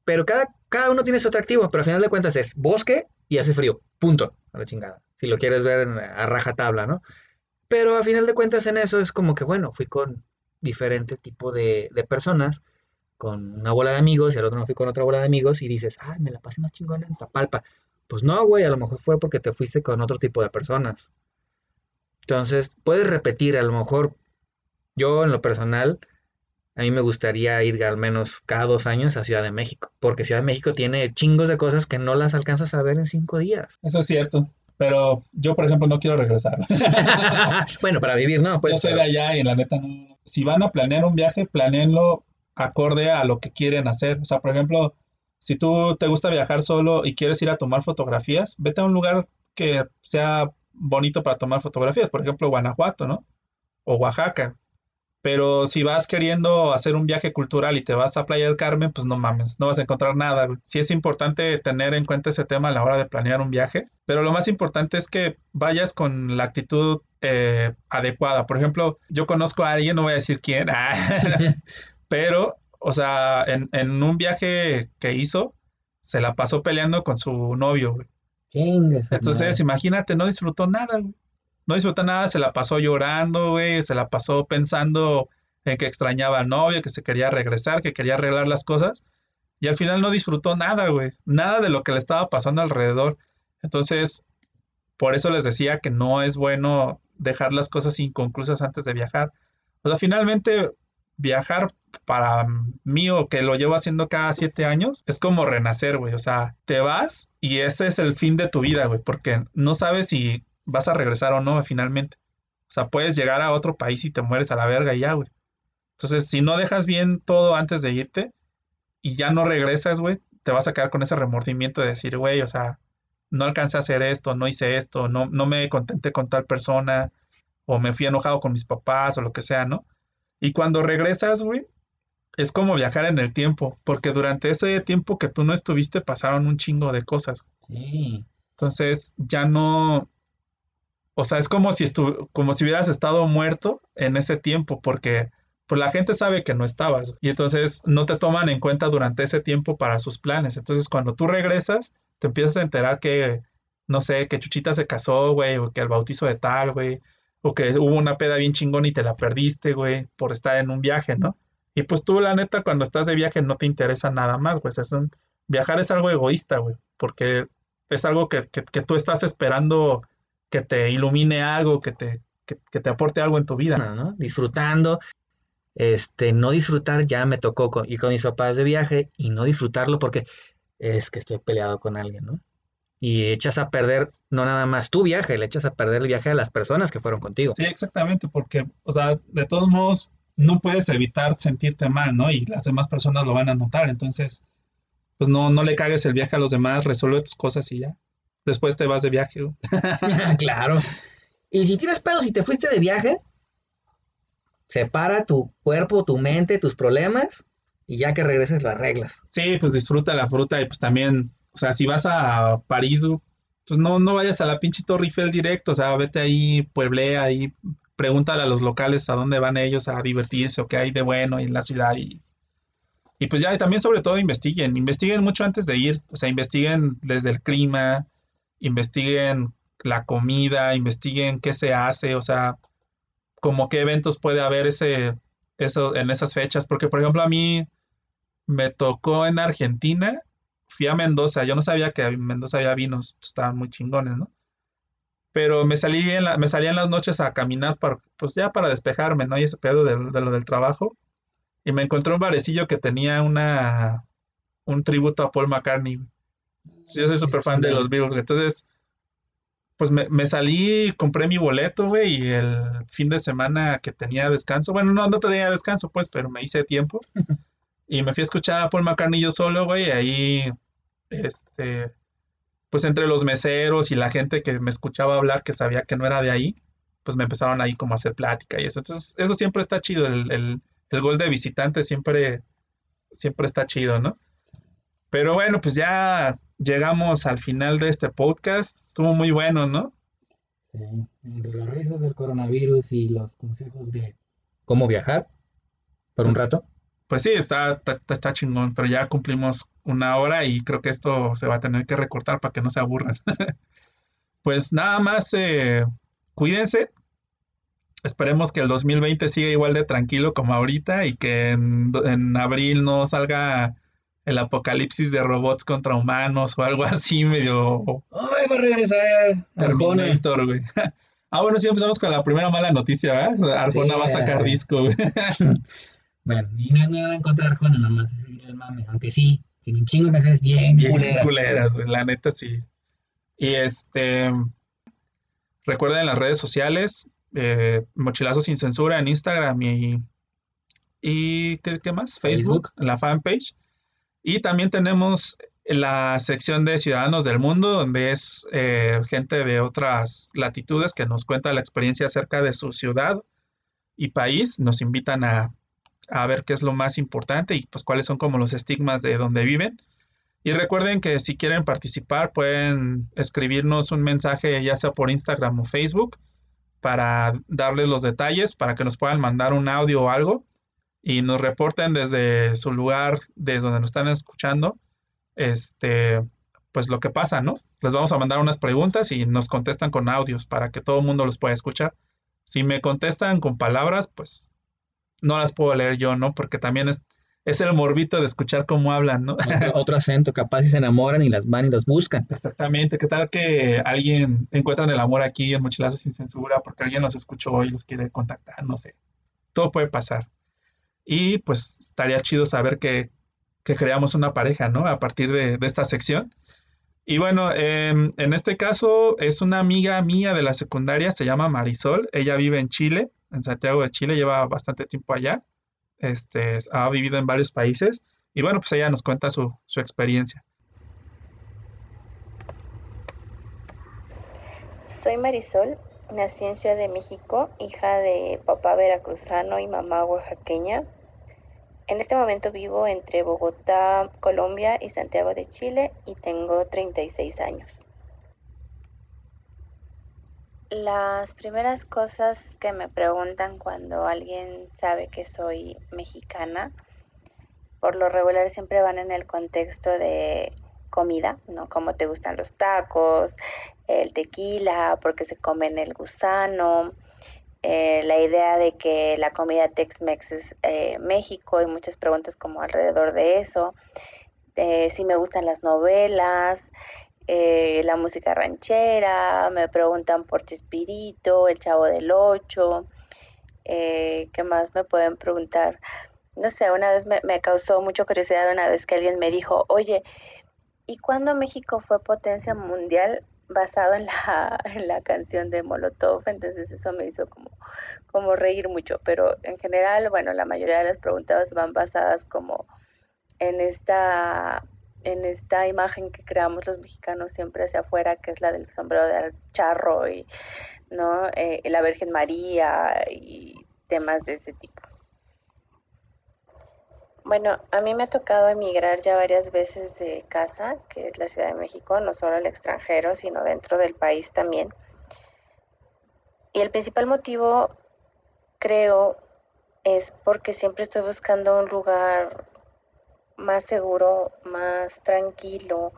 Pero cada, cada uno tiene su atractivo, pero al final de cuentas es bosque y hace frío, punto, a la chingada. Si lo quieres ver a raja tabla, ¿no? Pero al final de cuentas en eso es como que, bueno, fui con diferente tipo de, personas, con una bola de amigos y al otro me fui con otra bola de amigos y dices, ay, me la pasé más chingona en Tapalpa. Pues no, güey, a lo mejor fue porque te fuiste con otro tipo de personas. Entonces, puedes repetir, a lo mejor yo en lo personal, a mí me gustaría ir al menos cada dos años a Ciudad de México, porque Ciudad de México tiene chingos de cosas que no las alcanzas a ver en cinco días. Eso es cierto. Pero yo, por ejemplo, no quiero regresar. bueno, para vivir, ¿no? Pues, yo soy de allá y la neta no. Si van a planear un viaje, planeenlo acorde a lo que quieren hacer. O sea, por ejemplo, si tú te gusta viajar solo y quieres ir a tomar fotografías, vete a un lugar que sea bonito para tomar fotografías, por ejemplo, Guanajuato, ¿no? O Oaxaca. Pero si vas queriendo hacer un viaje cultural y te vas a Playa del Carmen, pues no mames, no vas a encontrar nada. Sí es importante tener en cuenta ese tema a la hora de planear un viaje, pero lo más importante es que vayas con la actitud eh, adecuada. Por ejemplo, yo conozco a alguien, no voy a decir quién, pero o sea, en, en, un viaje que hizo, se la pasó peleando con su novio, güey. Entonces, imagínate, no disfrutó nada, güey. No disfrutó nada, se la pasó llorando, güey, se la pasó pensando en que extrañaba al novio, que se quería regresar, que quería arreglar las cosas. Y al final no disfrutó nada, güey. Nada de lo que le estaba pasando alrededor. Entonces, por eso les decía que no es bueno dejar las cosas inconclusas antes de viajar. O sea, finalmente viajar para mí o que lo llevo haciendo cada siete años, es como renacer, güey. O sea, te vas y ese es el fin de tu vida, güey, porque no sabes si vas a regresar o no finalmente. O sea, puedes llegar a otro país y te mueres a la verga y ya, güey. Entonces, si no dejas bien todo antes de irte y ya no regresas, güey, te vas a quedar con ese remordimiento de decir, güey, o sea, no alcancé a hacer esto, no hice esto, no, no me contenté con tal persona, o me fui enojado con mis papás, o lo que sea, ¿no? Y cuando regresas, güey, es como viajar en el tiempo, porque durante ese tiempo que tú no estuviste pasaron un chingo de cosas. Sí. Entonces ya no, o sea, es como si estu como si hubieras estado muerto en ese tiempo, porque pues la gente sabe que no estabas y entonces no te toman en cuenta durante ese tiempo para sus planes. Entonces cuando tú regresas, te empiezas a enterar que, no sé, que Chuchita se casó, güey, o que el bautizo de tal, güey, o que hubo una peda bien chingón y te la perdiste, güey, por estar en un viaje, ¿no? Y pues tú, la neta, cuando estás de viaje no te interesa nada más, güey. Es un... Viajar es algo egoísta, güey, porque es algo que, tú estás esperando que te ilumine algo, que te, que, te aporte algo en tu vida. ¿no? Disfrutando. Este, no disfrutar, ya me tocó ir con mis papás de viaje y no disfrutarlo porque es que estoy peleado con alguien, ¿no? y echas a perder no nada más tu viaje, le echas a perder el viaje a las personas que fueron contigo. Sí, exactamente, porque, o sea, de todos modos, no puedes evitar sentirte mal, ¿no? Y las demás personas lo van a notar, entonces, pues no, no le cagues el viaje a los demás, resuelve tus cosas y ya. Después te vas de viaje. claro. Y si tienes pedos y te fuiste de viaje, separa tu cuerpo, tu mente, tus problemas y ya que regreses las reglas. Sí, pues disfruta la fruta y pues también o sea, si vas a París, pues no, no vayas a la pinche Torre Eiffel directo, o sea, vete ahí, pueblea ahí, pregúntale a los locales a dónde van ellos a divertirse o qué hay de bueno en la ciudad y, y pues ya, y también sobre todo investiguen, investiguen mucho antes de ir, o sea, investiguen desde el clima, investiguen la comida, investiguen qué se hace, o sea, como qué eventos puede haber ese, eso, en esas fechas, porque por ejemplo a mí me tocó en Argentina fui a Mendoza, yo no sabía que en Mendoza había vinos, estaban muy chingones, ¿no? Pero me salí en la, me salía en las noches a caminar para, pues ya para despejarme, ¿no? Y ese pedo de, lo del trabajo. Y me encontré un barecillo que tenía una, un tributo a Paul McCartney. Yo soy súper fan de los Beatles, entonces, pues me, me, salí, compré mi boleto, güey, y el fin de semana que tenía descanso, bueno, no, no tenía descanso, pues, pero me hice tiempo. Y me fui a escuchar a Paul McCartney yo solo, güey, y ahí, este, pues entre los meseros y la gente que me escuchaba hablar que sabía que no era de ahí, pues me empezaron ahí como a hacer plática y eso. Entonces, eso siempre está chido, el, el, el gol de visitante siempre, siempre está chido, ¿no? Pero bueno, pues ya llegamos al final de este podcast. Estuvo muy bueno, ¿no? Sí, entre las risas del coronavirus y los consejos de cómo viajar por un Pues, rato. Pues sí, está, está, está chingón, pero ya cumplimos una hora y creo que esto se va a tener que recortar para que no se aburran. Pues nada más, eh, cuídense. Esperemos que el 2020 siga igual de tranquilo como ahorita y que en, en abril no salga el apocalipsis de robots contra humanos o algo así medio ¡Ay, va a regresar Arjona! Terminator, güey. Ah, bueno, sí empezamos con la primera mala noticia, ¿verdad? Arjona Sí, va a sacar eh. disco, güey. Bueno, y no hay nada en contra de Arjona, nada más es seguir el mame. Aunque sí, tiene un chingo de canciones bien, Bien culeras. culeras, güey, la neta sí. Y este, recuerden las redes sociales, eh, Mochilazo sin censura en Instagram y, y ¿qué, qué más? Facebook, la fanpage. Y también tenemos la sección de Ciudadanos del Mundo, donde es eh, gente de otras latitudes que nos cuenta la experiencia acerca de su ciudad y país. Nos invitan a, a ver qué es lo más importante y pues cuáles son como los estigmas de donde viven. Y recuerden que si quieren participar pueden escribirnos un mensaje ya sea por Instagram o Facebook para darles los detalles, para que nos puedan mandar un audio o algo y nos reporten desde su lugar, desde donde nos están escuchando, este, pues lo que pasa, ¿no? Les vamos a mandar unas preguntas y nos contestan con audios para que todo el mundo los pueda escuchar. Si me contestan con palabras, pues no las puedo leer yo, ¿no? Porque también es, es el morbito de escuchar cómo hablan, ¿no? Otro, otro acento, capaz si se enamoran y las van y los buscan. Exactamente, ¿qué tal que alguien encuentran el amor aquí en Mochilazo sin censura porque alguien los escuchó y los quiere contactar? No sé. Todo puede pasar. Y pues estaría chido saber que, que creamos una pareja, ¿no? A partir de, de esta sección. Y bueno, em, en este caso es una amiga mía de la secundaria, se llama Marisol. Ella vive en Chile, en Santiago de Chile, lleva bastante tiempo allá. Este, ha vivido en varios países. Y bueno, pues ella nos cuenta su, su experiencia. Soy Marisol, nací en Ciudad de México, hija de papá veracruzano y mamá oaxaqueña. En este momento vivo entre Bogotá, Colombia y Santiago de Chile y tengo 36 años. Las primeras cosas que me preguntan cuando alguien sabe que soy mexicana, por lo regular siempre van en el contexto de comida, ¿no? Cómo te gustan los tacos, el tequila, porque se comen el gusano, eh, la idea de que la comida Tex-Mex es eh, México y muchas preguntas como alrededor de eso, eh, si me gustan las novelas, eh, la música ranchera, me preguntan por Chespirito, el Chavo del Ocho, ¿qué más me pueden preguntar? No sé, una vez me, me causó mucha curiosidad una vez que alguien me dijo, oye, ¿y cuándo México fue potencia mundial? Basado en la, en la canción de Molotov, entonces eso me hizo como, como reír mucho, pero en general, bueno, la mayoría de las preguntas van basadas como en esta, en esta imagen que creamos los mexicanos siempre hacia afuera, que es la del sombrero de charro y ¿no? Eh, la Virgen María y temas de ese tipo. Bueno, a mí me ha tocado emigrar ya varias veces de casa, que es la Ciudad de México, no solo al extranjero, sino dentro del país también. Y el principal motivo, creo, es porque siempre estoy buscando un lugar más seguro, más tranquilo,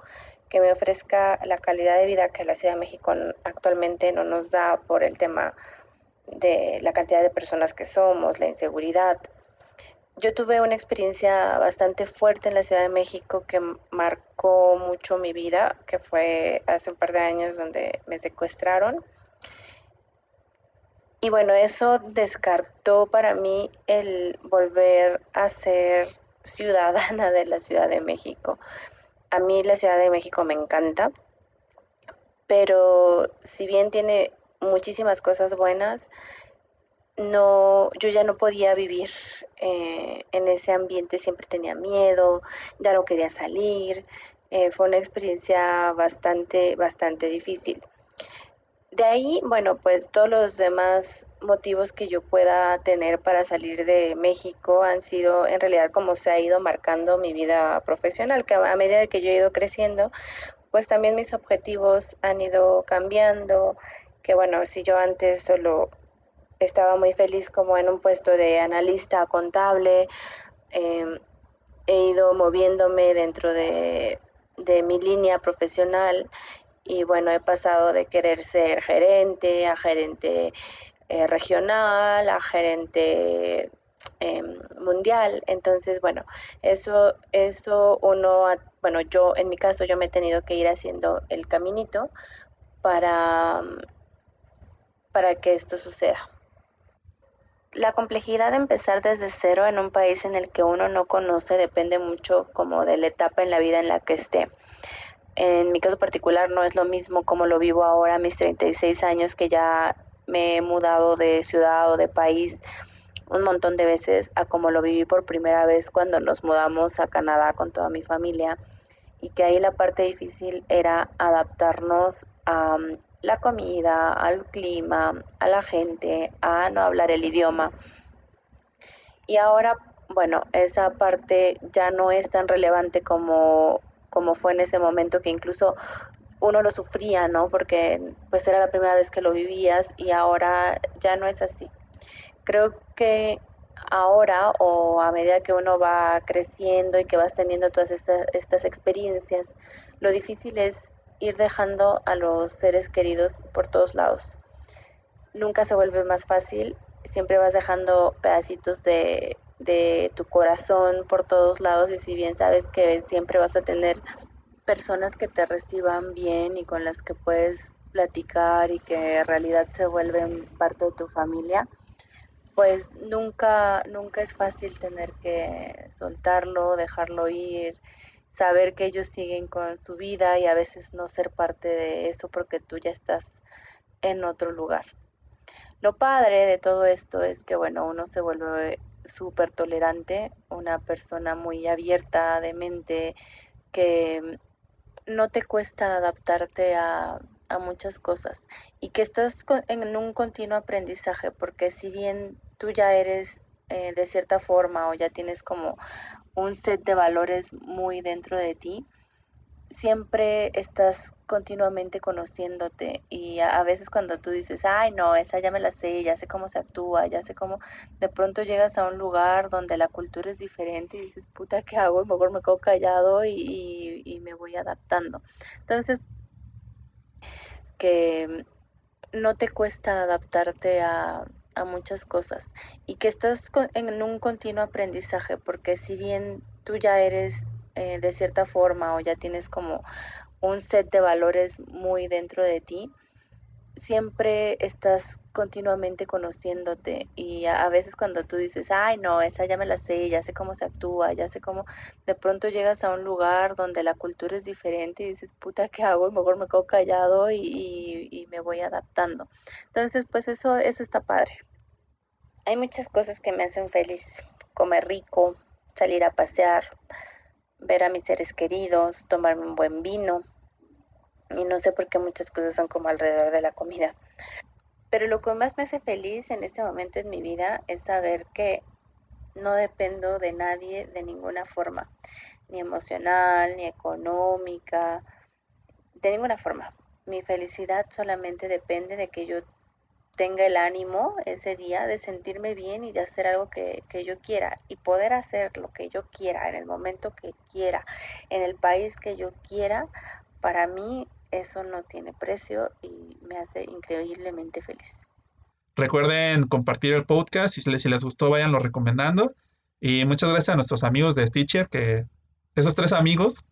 que me ofrezca la calidad de vida que la Ciudad de México actualmente no nos da por el tema de la cantidad de personas que somos, la inseguridad yo tuve una experiencia bastante fuerte en la Ciudad de México que marcó mucho mi vida, que fue hace un par de años donde me secuestraron. Y bueno, eso descartó para mí el volver a ser ciudadana de la Ciudad de México. A mí la Ciudad de México me encanta, pero si bien tiene muchísimas cosas buenas, no, yo ya no podía vivir eh, en ese ambiente, siempre tenía miedo, ya no quería salir, eh, fue una experiencia bastante, bastante difícil. De ahí, bueno, pues todos los demás motivos que yo pueda tener para salir de México han sido en realidad como se ha ido marcando mi vida profesional, que a medida que yo he ido creciendo, pues también mis objetivos han ido cambiando, que bueno, si yo antes solo estaba muy feliz como en un puesto de analista contable, em, he ido moviéndome dentro de, mi línea profesional y bueno, he pasado de querer ser gerente a gerente eh, regional, a gerente em, mundial. Entonces, bueno, eso, eso uno, bueno, yo en mi caso yo me he tenido que ir haciendo el caminito para, para que esto suceda. La complejidad de empezar desde cero en un país en el que uno no conoce depende mucho como de la etapa en la vida en la que esté. En mi caso particular no es lo mismo como lo vivo ahora a mis 36 años que ya me he mudado de ciudad o de país un montón de veces a como lo viví por primera vez cuando nos mudamos a Canadá con toda mi familia y que ahí la parte difícil era adaptarnos a la comida, al clima, a la gente, a no hablar el idioma. Y ahora, bueno, esa parte ya no es tan relevante como, como fue en ese momento que incluso uno lo sufría, ¿no? Porque pues era la primera vez que lo vivías y ahora ya no es así. Creo que ahora o a medida que uno va creciendo y que vas teniendo todas estas, estas experiencias, lo difícil es ir dejando a los seres queridos por todos lados. Nunca se vuelve más fácil, siempre vas dejando pedacitos de, de tu corazón por todos lados y si bien sabes que siempre vas a tener personas que te reciban bien y con las que puedes platicar y que en realidad se vuelven parte de tu familia, pues nunca, nunca es fácil tener que soltarlo, dejarlo ir, saber que ellos siguen con su vida y a veces no ser parte de eso porque tú ya estás en otro lugar. Lo padre de todo esto es que, bueno, uno se vuelve súper tolerante, una persona muy abierta de mente, que no te cuesta adaptarte a, a muchas cosas y que estás en un continuo aprendizaje, porque si bien tú ya eres eh, de cierta forma o ya tienes como un set de valores muy dentro de ti, siempre estás continuamente conociéndote y a, veces cuando tú dices, ay no, esa ya me la sé, ya sé cómo se actúa, ya sé cómo, de pronto llegas a un lugar donde la cultura es diferente y dices, puta, ¿qué hago? Mejor me quedo callado y, y me voy adaptando. Entonces, que no te cuesta adaptarte a, a muchas cosas y que estás en un continuo aprendizaje porque si bien tú ya eres eh, de cierta forma o ya tienes como un set de valores muy dentro de ti, siempre estás continuamente conociéndote y a, veces cuando tú dices, ay no, esa ya me la sé, ya sé cómo se actúa, ya sé cómo, de pronto llegas a un lugar donde la cultura es diferente y dices, puta, ¿qué hago? Y mejor me quedo callado y, y me voy adaptando. Entonces, pues eso, eso está padre. Hay muchas cosas que me hacen feliz, comer rico, salir a pasear, ver a mis seres queridos, tomarme un buen vino. Y no sé por qué muchas cosas son como alrededor de la comida. Pero lo que más me hace feliz en este momento en mi vida es saber que no dependo de nadie de ninguna forma, ni emocional, ni económica, de ninguna forma. Mi felicidad solamente depende de que yo tenga el ánimo ese día de sentirme bien y de hacer algo que, yo quiera y poder hacer lo que yo quiera en el momento que quiera, en el país que yo quiera, para mí eso no tiene precio y me hace increíblemente feliz. Recuerden compartir el podcast y si les, si les gustó vayanlo recomendando. Y muchas gracias a nuestros amigos de Stitcher, que esos tres amigos,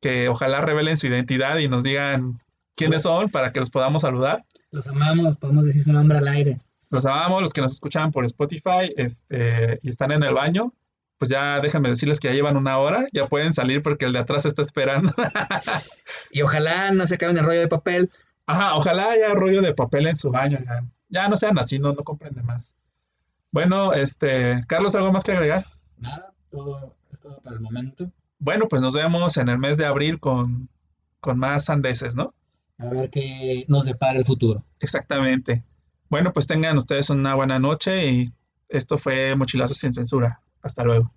que ojalá revelen su identidad y nos digan quiénes son para que los podamos saludar. Los amamos, podemos decir su nombre al aire. Los amamos, los que nos escuchan por Spotify este, y están en el baño, pues ya déjenme decirles que ya llevan una hora, ya pueden salir porque el de atrás está esperando. y ojalá no se acaben el rollo de papel. Ajá, ojalá haya rollo de papel en su baño. Ya, no sean así, no, no comprende más. Bueno, este, Carlos, ¿algo más que agregar? Nada, todo es todo para el momento. Bueno, pues nos vemos en el mes de abril con, con más sandeces, ¿no? A ver qué nos depara el futuro. Exactamente. Bueno, pues tengan ustedes una buena noche y esto fue Mochilazos sin censura. Hasta luego.